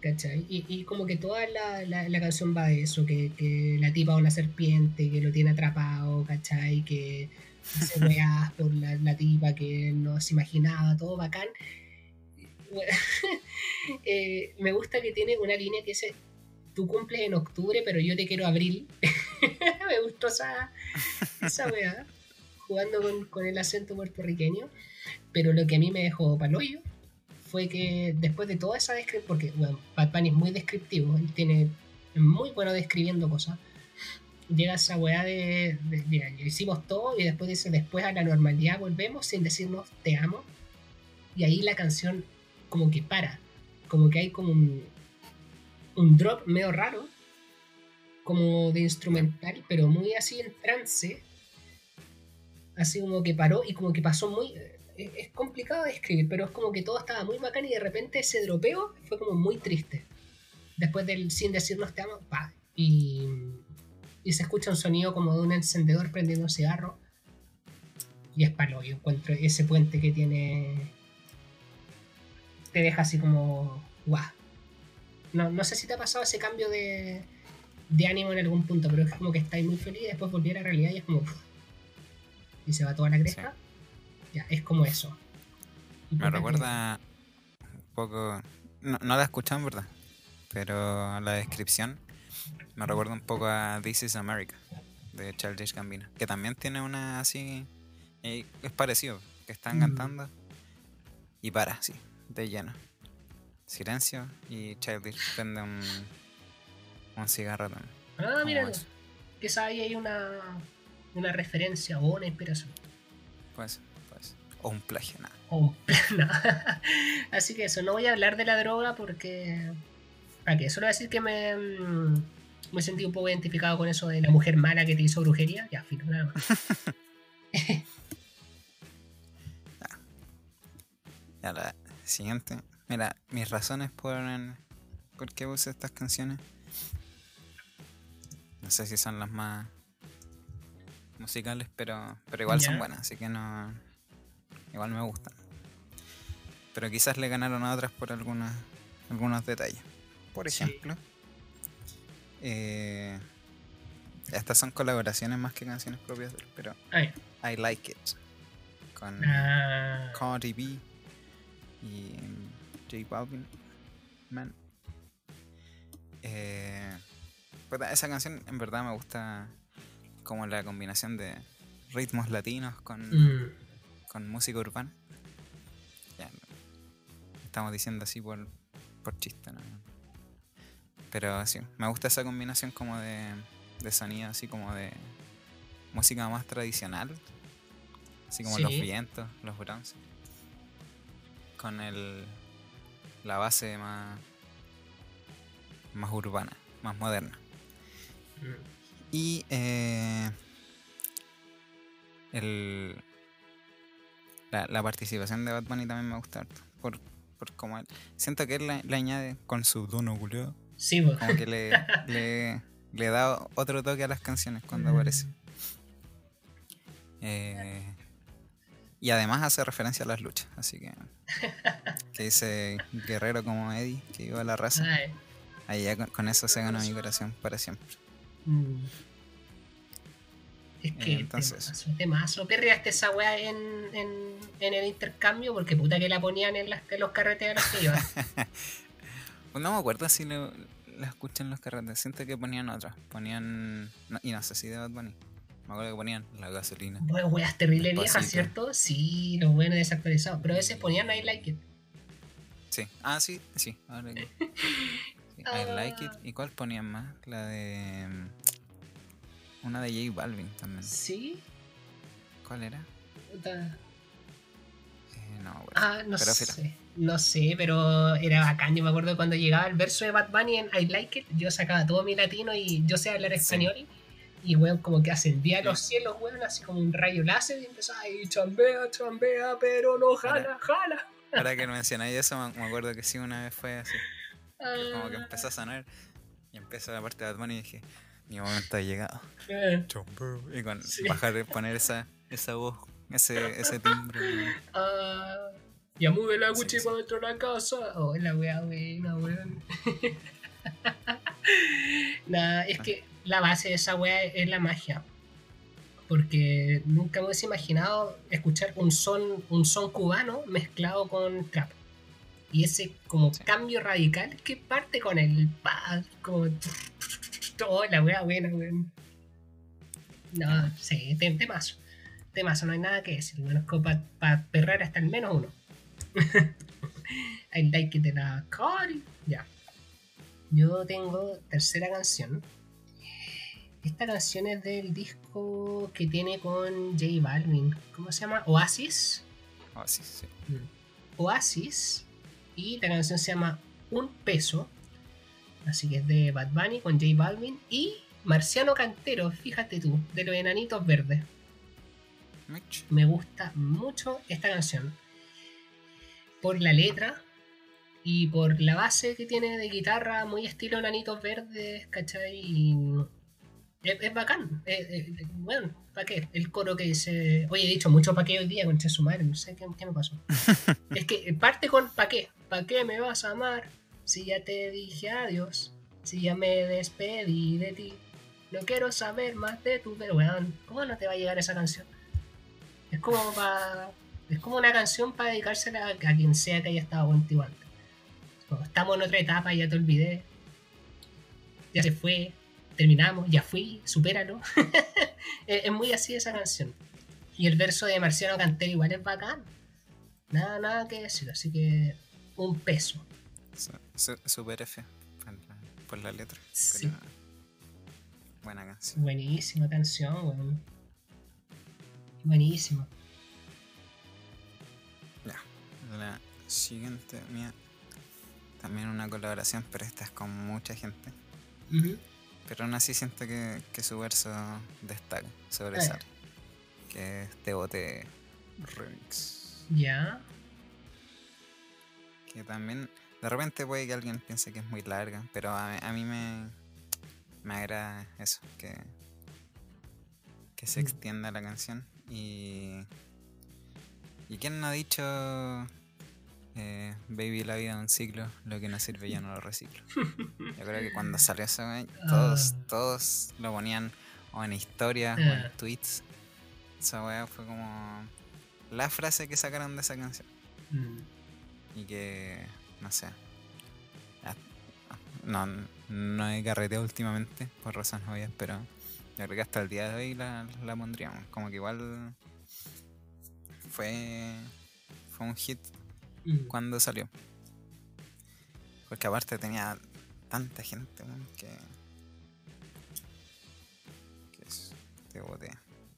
¿Cachai? Y, y como que toda la, la, canción va de eso, que, que, la tipa es una serpiente, que lo tiene atrapado, ¿cachai? Que se weas por la, la, tipa que no se imaginaba, todo bacán. [laughs] eh, me gusta que tiene una línea que dice, tú cumples en octubre, pero yo te quiero abril. [laughs] me gustó esa, esa wea, jugando con, el acento puertorriqueño. Pero lo que a mí me dejó paloyo fue que después de toda esa descripción, porque bueno, Bad Bunny es muy descriptivo, él tiene muy bueno describiendo cosas. Llega esa weá de, de, mira, hicimos todo y después dice, después a la normalidad volvemos sin decirnos te amo. Y ahí la canción como que para, como que hay como un, un drop medio raro, como de instrumental, pero muy así en trance. Así como que paró y como que pasó muy... Es, es complicado de escribir, pero es como que todo estaba muy bacán y de repente ese dropeo fue como muy triste. Después del sin decirnos te amo, pa. Y, y se escucha un sonido como de un encendedor prendiendo un cigarro. Y es palo, yo encuentro ese puente que tiene... Te deja así como... guau. No, no sé si te ha pasado ese cambio de, de ánimo en algún punto, pero es como que estáis muy feliz y después volviera a la realidad y es como. Uf, y se va toda la cresta. Sí. Ya, es como eso. Me recuerda un poco. No, no la he escuchado en verdad, pero la descripción me recuerda un poco a This is America de Childish Gambino, que también tiene una así. es parecido, que están mm. cantando y para, así, de lleno silencio y Childish prende un, un cigarro también. Ah, mira, quizá ahí hay una, una referencia o una inspiración. Pues, pues. O un plagio, nada. O un plagio, [laughs] Así que eso, no voy a hablar de la droga porque. ¿Para qué? Solo voy a decir que me. Me sentí un poco identificado con eso de la mujer mala que te hizo brujería. Ya, filo, nada más. [laughs] [laughs] ya, la siguiente. Mira, mis razones por, por qué puse estas canciones. No sé si son las más musicales, pero, pero igual yeah. son buenas, así que no. Igual me gustan. Pero quizás le ganaron a otras por algunas, algunos detalles. Por ejemplo, sí. eh, estas son colaboraciones más que canciones propias pero Ay. I Like It con ah. Cardi B y J Balvin, man. Eh, pues esa canción en verdad me gusta como la combinación de ritmos latinos con, mm. con música urbana. Ya, estamos diciendo así por, por chiste, ¿no? Pero sí, me gusta esa combinación como de, de sonido, así como de música más tradicional, así como Sí. los vientos, los bronces, con el la base más más urbana, más moderna. Mm. Y eh, el, la, la, participación de Bad Bunny también me gusta harto. Por, por como él, siento que él le, añade con su tono culeo. Sí. Como que le, [laughs] le, le, da otro toque a las canciones cuando Mm. aparece. Eh, y además hace referencia a las luchas. Así que. [laughs] Que dice guerrero como Eddie, que iba a la raza. Ay. Ahí ya con, con eso se ganó mi corazón para siempre. Mm. Es que Eh, entonces- temazo, temazo. Perreaste esa weá en, en, en el intercambio porque puta que la ponían en, las, en los los que iba. Pues [laughs] no me acuerdo si lo, la escuchan los carretes. Siento que ponían otras. Ponían. no- y no sé si de Bad Bunny. Me acuerdo que ponían la gasolina. Bueno, weas terrible viejas. ¿cierto? Sí, los buenos desactualizados. Pero a veces ponían I like it. Sí. Ah, sí, sí. Ahora que- [laughs] sí, I like it. ¿Y cuál ponían más? La de. mm, Una de J Balvin también. Sí. ¿Cuál era? Puta. Eh, no acuerdo. Ah, no Pero sé. No sé, pero era bacán. Yo me acuerdo cuando llegaba el verso de Bad Bunny en I Like It, yo sacaba todo mi latino y yo sé hablar Sí. Y weón, como que ascendía a los Sí. cielos, weón, así como un rayo láser y empezaba y chambea, chambea, pero no jala, jala. Ahora que no mencionáis eso, me acuerdo que sí, una vez fue así. que Como que Ah, empezó a sonar y empezó la parte de Bad Bunny y dije, mi momento ha llegado. eh, Y con Sí. bajar, poner esa, esa voz, ese, ese timbre. ah, ya mueve la Sí, Gucci sí. para dentro de la casa. Oh, la wea buena, weón. [laughs] Nada, es que la base de esa wea es la magia. Porque nunca me hubiese imaginado escuchar un son, un son cubano mezclado con trap. Y ese como Sí. cambio radical que parte con el pa, como oh, la wea buena, weón. No, sí, tem- temazo. Temazo, no hay nada que decir. Como para perrar hasta el menos uno. [laughs] I like it de la Cari. Ya. Yo tengo tercera canción. Esta canción es del disco que tiene con J Balvin. ¿Cómo se llama? Oasis. Oh, sí, sí. Oasis. Y la canción se llama Un Peso. Así que es de Bad Bunny con J Balvin. Y Marciano Cantero, fíjate tú, de los enanitos verdes. Mitch. Me gusta mucho esta canción. Por la letra y por la base que tiene de guitarra, muy estilo Nanitos Verdes, ¿cachai? Y es, es bacán. Eh, eh, bueno, ¿para qué? El coro que dice. Oye, he dicho mucho pa' qué hoy día con su madre, no sé qué, qué me pasó. [laughs] es que parte con ¿pa' qué? ¿Pa' qué me vas a amar? Si ya te dije adiós, si ya me despedí de ti. No quiero saber más de tu pero weón, ¿cómo no te va a llegar esa canción? Es como pa- es como una canción para dedicársela a, a quien sea que haya estado contigo antes. Como estamos en otra etapa, ya te olvidé. Ya se fue, terminamos, ya fui, supéralo. [laughs] es, es muy así esa canción. Y el verso de Marciano Cantero igual es bacán. Nada, nada que decir, así que un peso. Su- su- Super F por la, por la letra. Sí. Pero buena canción. Buenísima canción, weón. Buenísima. Ya. La siguiente mía. También una colaboración, pero esta es con mucha gente. Pero aún así siento que, que su verso destaca, sobresale. Que es Te Bote Remix. Ya. Que también, de repente puede que alguien piense que es muy larga, pero a, a mí me, me agrada eso, que, que se Mm. extienda la canción. Y, y quién no ha dicho, eh, baby, la vida es un ciclo, lo que no sirve ya no lo reciclo. [laughs] Yo creo que cuando salió eso, todos, Ah. todos lo ponían o en historias o Ah. en tweets. Esa weá fue como la frase que sacaron de esa canción Mm. y que no sé ya- no, no he carreteado últimamente por razones obvias pero yo creo que hasta el día de hoy la, la pondríamos como que igual fue fue un hit Cuando salió porque aparte tenía tanta gente que que es te boté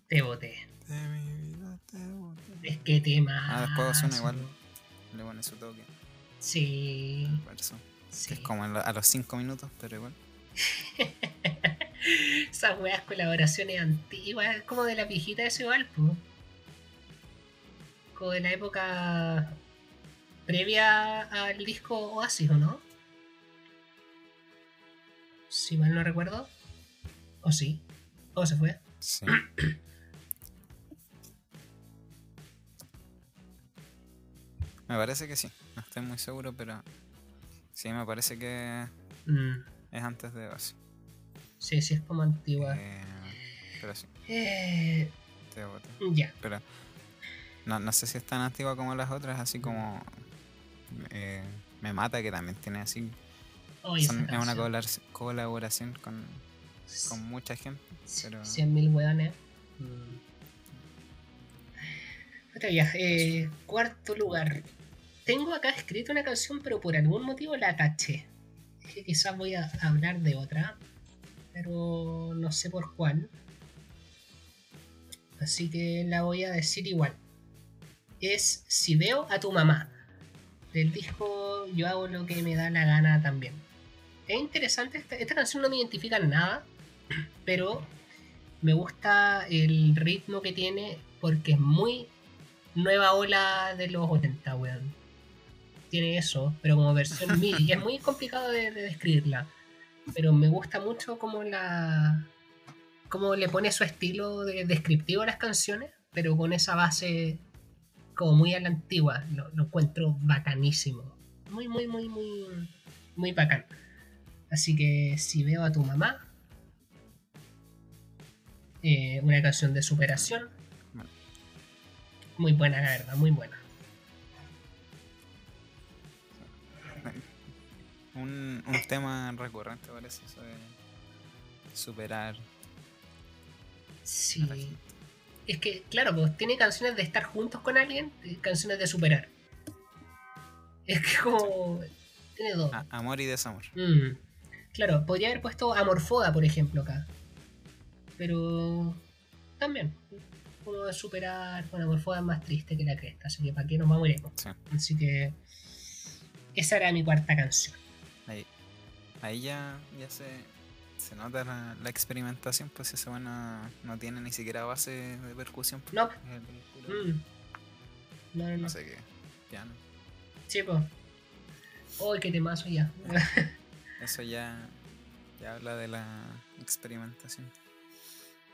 Te boté. de mi vida te boté Es que tema. Ah, después suena igual. le pone su toque Sí. Es como a los 5 minutos, pero igual. [laughs] Esas weas colaboraciones antiguas, es como de la viejita de ese igual. Como de la época previa al disco Oasis, ¿o no? Si mal no recuerdo. ¿O sí? ¿O se fue? Sí. [clears throat] me parece que sí. No estoy muy seguro, pero sí, me parece que Mm, es antes de base. sí, sí, es como antigua. Eh, pero sí, Eh, ya. Pero no, no sé si es tan antigua como las otras, así como eh, Me Mata, que también tiene así. Son- es una colaboración con, con mucha gente. Pero 100.000 weones. Mm. Otra eh, cuarto lugar. Tengo acá escrito una canción, pero por algún motivo la taché. Dije, quizás voy a hablar de otra, pero no sé por cuál. Así que la voy a decir igual. es Si veo a tu mamá. Del disco Yo hago lo que me da la gana también. Es interesante, esta, esta canción no me identifica en nada, [clears throat] pero me gusta el ritmo que tiene porque es muy nueva ola de los 80, weón. Tiene eso, pero como versión [laughs] MIDI. Y es muy complicado de, de describirla. Pero me gusta mucho como la. cómo le pone su estilo de- descriptivo a las canciones, pero con esa base como muy a la antigua. Lo, lo encuentro bacanísimo. Muy, muy, muy, muy. muy bacán. Así que si veo a tu mamá. eh, una canción de superación. Muy buena, la verdad, muy buena. Un, un tema recurrente parece eso de superar. Sí. A. Es que, claro, pues tiene canciones de estar juntos con alguien, y canciones de superar. Es que como. Tiene dos. A- amor y desamor. Mm. Claro, podría haber puesto Amorfoda, por ejemplo, acá. Pero. También. Como de superar. Bueno, Amorfoda es más triste que la cresta, así que para qué nos vamos lejos. Sí. Así que. Esa era mi cuarta canción. Ahí, ahí ya, ya se, se nota la, la experimentación, pues esa buena no tiene ni siquiera base de percusión. pues, No. Mm. No, no, no. No sé qué. Piano. Sí, pues. Uy, qué temazo ya. [laughs] Eso ya, ya habla de la experimentación.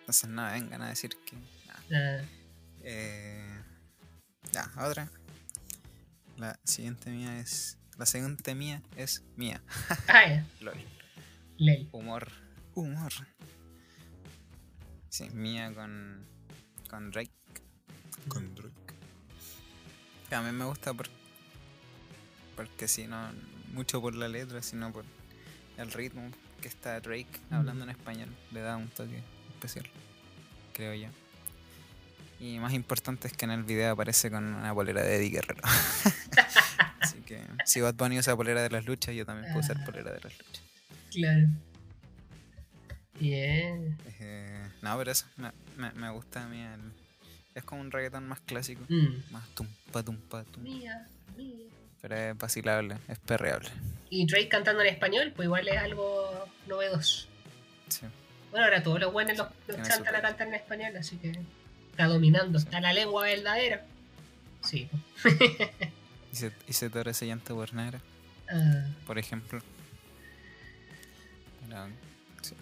Entonces nada, vengan a decir que. nada. Ah, Eh, ya, otra. La siguiente mía es. La siguiente mía es mía. ah, ya. [laughs] Humor. Humor. Sí, mía con. con Drake. Con Drake. Que a mí me gusta por, porque si no. mucho por la letra, sino por el ritmo que está Drake hablando en español. Le da un toque especial. Creo yo. Y más importante es que en el video aparece con una polera de Eddie Guerrero. [laughs] Así que si Bad Bunny usa polera de las luchas, yo también puedo usar Ah. polera de las luchas. Claro. Bien. Eh, no, pero eso, me, me, me gusta a mí. el- es como un reggaetón más clásico. Mm. Más tumpa, tumpa, tumpa. Mía, mía. Pero es vacilable, es perreable. Y Drake cantando en español, pues igual es algo novedoso. Sí. Bueno, ahora todos los buenos los, los Tiene chantan su- a cantar en español, así que está dominando, está la lengua verdadera. Sí. Y se, y se ese llanto por negra, [laughs] Ah, por ejemplo. Sí.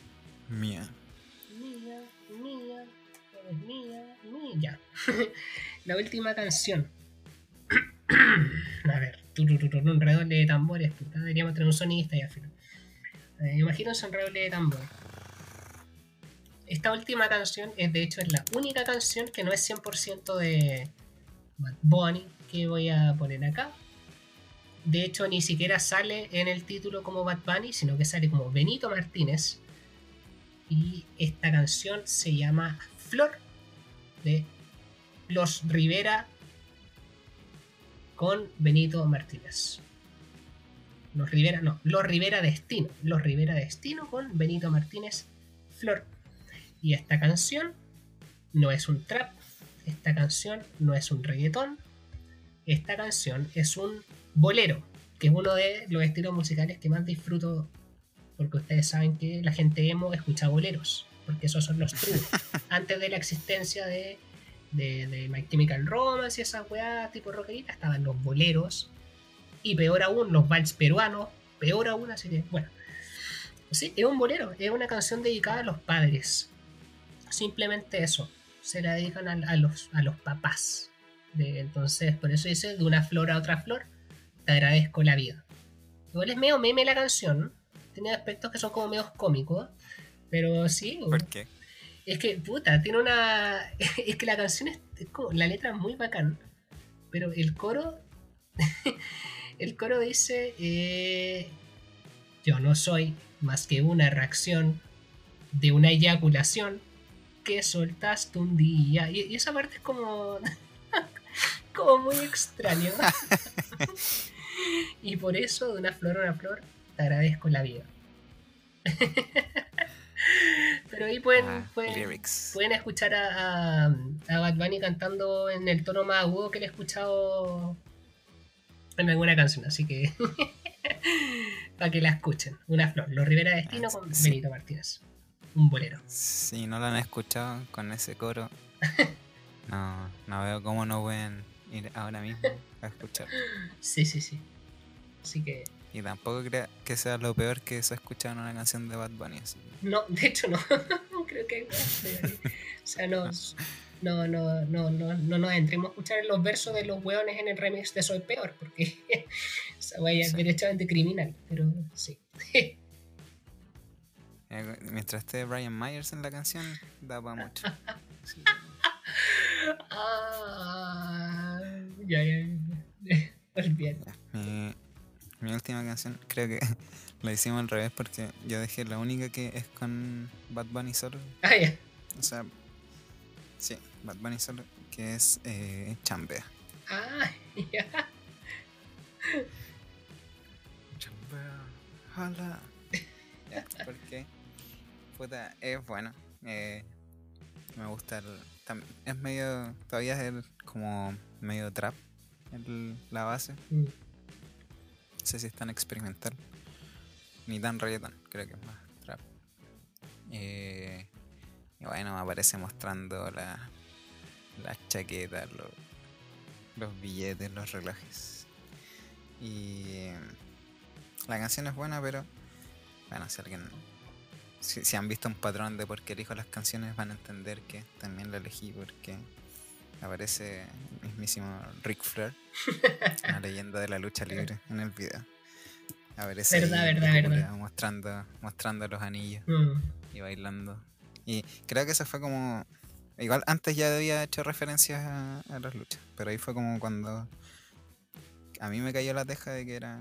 Mía. mía, mía, eres mía, mía. [laughs] la última canción. [clears throat] a ver, un redoble de tambores, puta, deberíamos tener un sonista y al final. Eh, imagínense un redoble de tambores. Esta última canción es de hecho es la única canción que no es 100% de Bad Bunny que voy a poner acá. De hecho ni siquiera sale en el título como Bad Bunny, sino que sale como Benito Martínez. Y esta canción se llama Flor de Los Rivera con Benito Martínez. Los Rivera, no, Los Rivera Destino. Los Rivera Destino con Benito Martínez Flor. Y esta canción no es un trap, esta canción no es un reggaetón, esta canción es un bolero, que es uno de los estilos musicales que más disfruto, porque ustedes saben que la gente emo escucha boleros, porque esos son los true. [laughs] Antes de la existencia de, de, de My Chemical Romance y esa weá tipo rockerita, estaban los boleros, y peor aún, los vals peruanos, peor aún, así que bueno. Sí, es un bolero, es una canción dedicada a los padres. Simplemente eso. Se la dedican a, a los, a los papás. De- entonces, por eso dice, de una flor a otra flor, te agradezco la vida. Igual es medio meme la canción. Tiene aspectos que son como medio cómicos. Pero sí, ¿Por qué? es que, puta, tiene una. [laughs] Es que la canción es, es como. La letra es muy bacán. Pero el coro. [laughs] el coro dice. eh, Yo no soy más que una reacción de una eyaculación que soltaste un día. Y, y esa parte es como. [laughs] como muy extraño. [laughs] y por eso, de una flor a una flor, te agradezco la vida. [laughs] Pero ahí pueden, Ah, pueden, pueden escuchar a, a, a Bad Bunny cantando en el tono más agudo que le he escuchado en alguna canción, así que [laughs] para que la escuchen. Una flor, Los Rivera Destino con Sí. Benito Martínez. Un bolero. Si no lo han escuchado con ese coro, no, no veo cómo no pueden ir ahora mismo a escuchar. Sí, sí, sí. Así que Y tampoco creo que sea lo peor que se ha escuchado en una canción de Bad Bunny. así No, de hecho no. [laughs] Creo que hay. O sea, no, no, no, no, no, no nos entremos a escuchar los versos de los hueones en el remix de Soy Peor, porque [laughs] esa wea es Sí. derechamente criminal, pero sí. [laughs] Mientras esté Brian Myers en la canción, da para mucho. Sí. Ah, ya, ya, [laughs] ya. Mi, mi última canción, creo que [laughs] la hicimos al revés porque yo dejé la única que es con Bad Bunny solo. Ah, ya. O sea, sí, Bad Bunny solo, que es eh, Chambea. Ah, ya. Chambea, hola. Ya, [laughs] porque, puta, es bueno. eh, me gusta el. Es medio. Todavía es el- como medio trap el- la base. Mm, No sé si es tan experimental. Ni tan reggaeton, creo que es más trap. Eh, y bueno, me aparece mostrando la, las chaquetas, lo- los billetes, los relojes. Y eh, la canción es buena, pero bueno, si alguien. Si, si han visto un patrón de por qué elijo las canciones, van a entender que también la elegí porque aparece el mismísimo Ric Flair, una [laughs] leyenda de la lucha libre en el video. Aparece Verdad, verdad, verdad. Mostrando, mostrando los anillos mm. y bailando. Y creo que eso fue como. Igual antes ya había hecho referencias a, a las luchas, pero ahí fue como cuando a mí me cayó la teja de que era.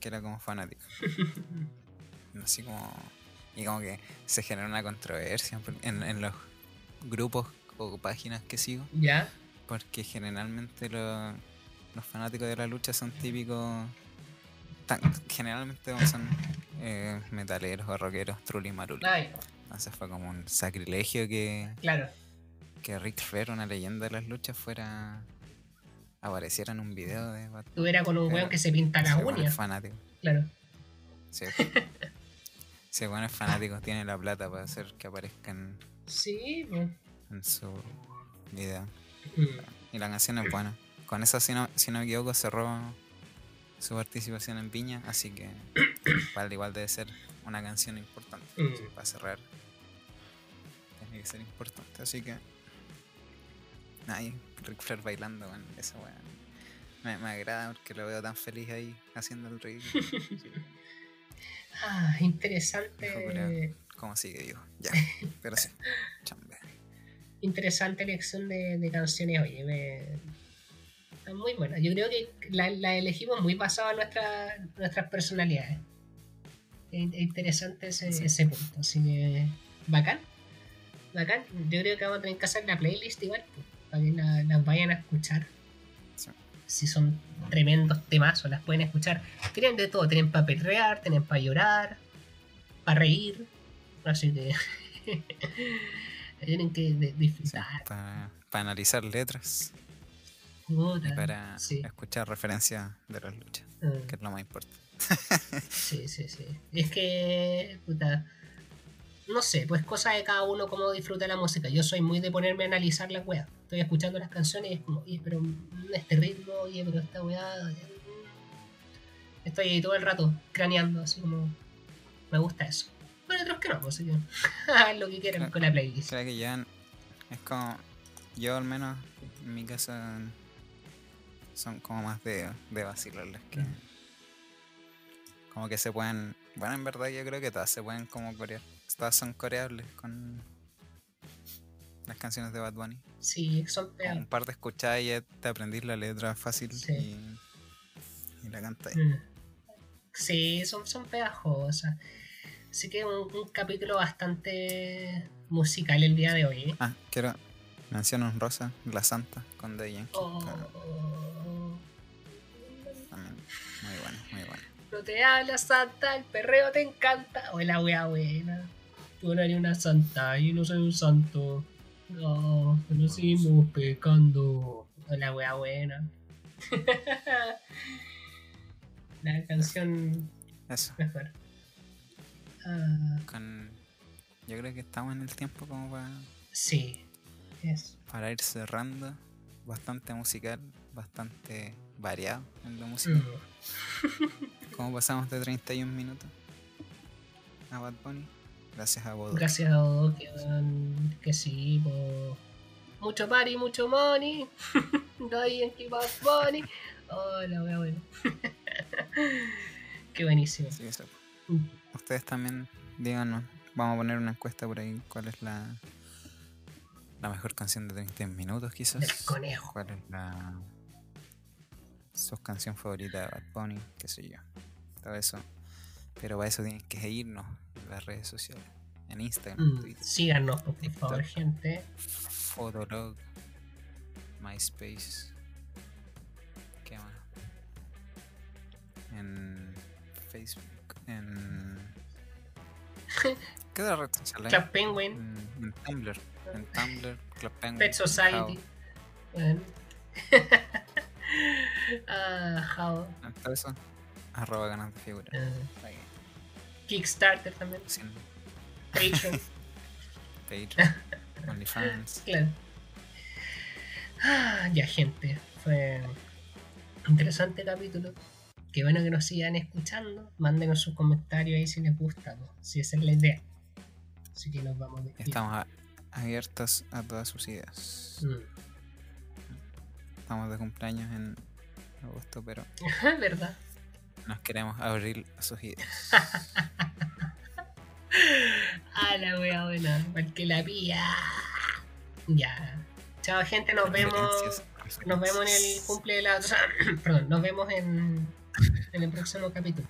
que era como fanático. [laughs] Así como. Y como que se generó una controversia en, en los grupos o páginas que sigo, Ya. porque generalmente lo- los fanáticos de la lucha son típicos. tan- generalmente son eh, metaleros o rockeros, trulli maruli. Ay, Entonces fue como un sacrilegio que, claro. que Rick Flair, una leyenda de las luchas, fuera. apareciera en un video de eras con un weón que se pinta es uñas. fanático. Claro. Sí. [laughs] Ese weón es fanático, tiene la plata para hacer que aparezcan Sí, en su video. Mm. Y la canción es buena. Con esa, si no, si no me equivoco, cerró su participación en Piña, así que [coughs] igual, igual debe ser una canción importante. Mm. Para cerrar, tiene que ser importante, así que. Ay, Rick Flair bailando, weón, esa weá. Me, me agrada porque lo veo tan feliz ahí haciendo el ridículo. [laughs] Ah, interesante. ¿Cómo sigue, digo? Ya, pero sí, [laughs] interesante elección de, de canciones, oye, me... muy buena. Yo creo que la, la elegimos muy basada en nuestra, nuestras personalidades. Es es interesante ese, Sí. ese punto, así que bacán. Bacán. Yo creo que vamos a tener que hacer la playlist igual, pues, para que la- las vayan a escuchar. Si son tremendos temazos, las pueden escuchar. Tienen de todo, tienen para perrear, tienen para llorar, para reír. Así que [laughs] tienen que disfrutar. para, para analizar letras Puta, y para sí. escuchar referencias de las luchas, Mm, que es lo más importante. [laughs] sí, sí, sí. Es que, puta, no sé, pues cosa de cada uno cómo disfruta la música. Yo soy muy de ponerme a analizar la wea. Estoy escuchando las canciones y es como, oye, pero este ritmo, oye, pero esta mm". Estoy ahí todo el rato craneando, así como, me gusta eso. Bueno, otros que no, pues [laughs] hagan lo que quieran con la playlist. Creo que ya es como. Yo, al menos, en mi caso, son como más de, de vacilarlas que. Mm. Como que se pueden. Bueno, en verdad, yo creo que todas se pueden como corear. Todas son coreables con las canciones de Bad Bunny. Sí, son pegados. un par de escuchadas y ya te aprendís la letra fácil Sí. y, y la cantáis. Mm. Sí, son, son pegajosas. Así que un, un capítulo bastante musical el día de hoy. ¿eh? Ah, quiero mencionar un rosa, La Santa, con The Yankee. Oh, también. Muy bueno, muy bueno. no te hablas, Santa, el perreo te encanta. O la wea buena. Tú no eres una santa, yo no soy un santo. No, seguimos pecando. La wea buena. [laughs] La canción Eso. mejor. Ah, Con... Yo creo que estamos en el tiempo como para, sí, para ir cerrando. Bastante musical, bastante variado en la música. mm, ¿Cómo pasamos de 31 minutos a Bad Bunny? Gracias a Bodo. Gracias a Dodo que, que sí, po. mucho party, mucho money. [laughs] no hay en que Bad Bunny. Oh, la wea buena. [laughs] Qué buenísimo. Sí, eso. Mm. Ustedes también díganos, vamos a poner una encuesta por ahí, cuál es la, la mejor canción de 30 minutos quizás. Del conejo. ¿Cuál es la su canción favorita de Bad Bunny? Qué sé yo. Todo eso. Pero para eso tienen que seguirnos en las redes sociales. En Instagram, Mm, Twitter, Síganos, por favor, TikTok. gente. Fotolog, MySpace. ¿Qué más? En Facebook, en. ¿Qué otra red social? Club Penguin, En, en Tumblr. En Tumblr, Club Penguin. Pet Society. Bueno. [laughs] ah, How. En todo eso, arroba ganas de figura. eh, Ahí, Kickstarter también. sin Patreon. [laughs] Patreon, OnlyFans. Claro. Ah, ya, gente. Fue interesante capítulo. Qué bueno que nos sigan escuchando. Mándenos sus comentarios ahí si les gusta. Si esa es la idea. Así que nos vamos despidiendo. Estamos abiertos a todas sus ideas. Mm. Estamos de cumpleaños en agosto, pero [laughs] ¿Verdad? Nos queremos abrir a sus ideas. Ah, la wea buena. Igual que la pía. Ya. Chao, gente. Nos vemos. Nos vemos en el cumple de la. [coughs] perdón, nos vemos en, en el próximo capítulo.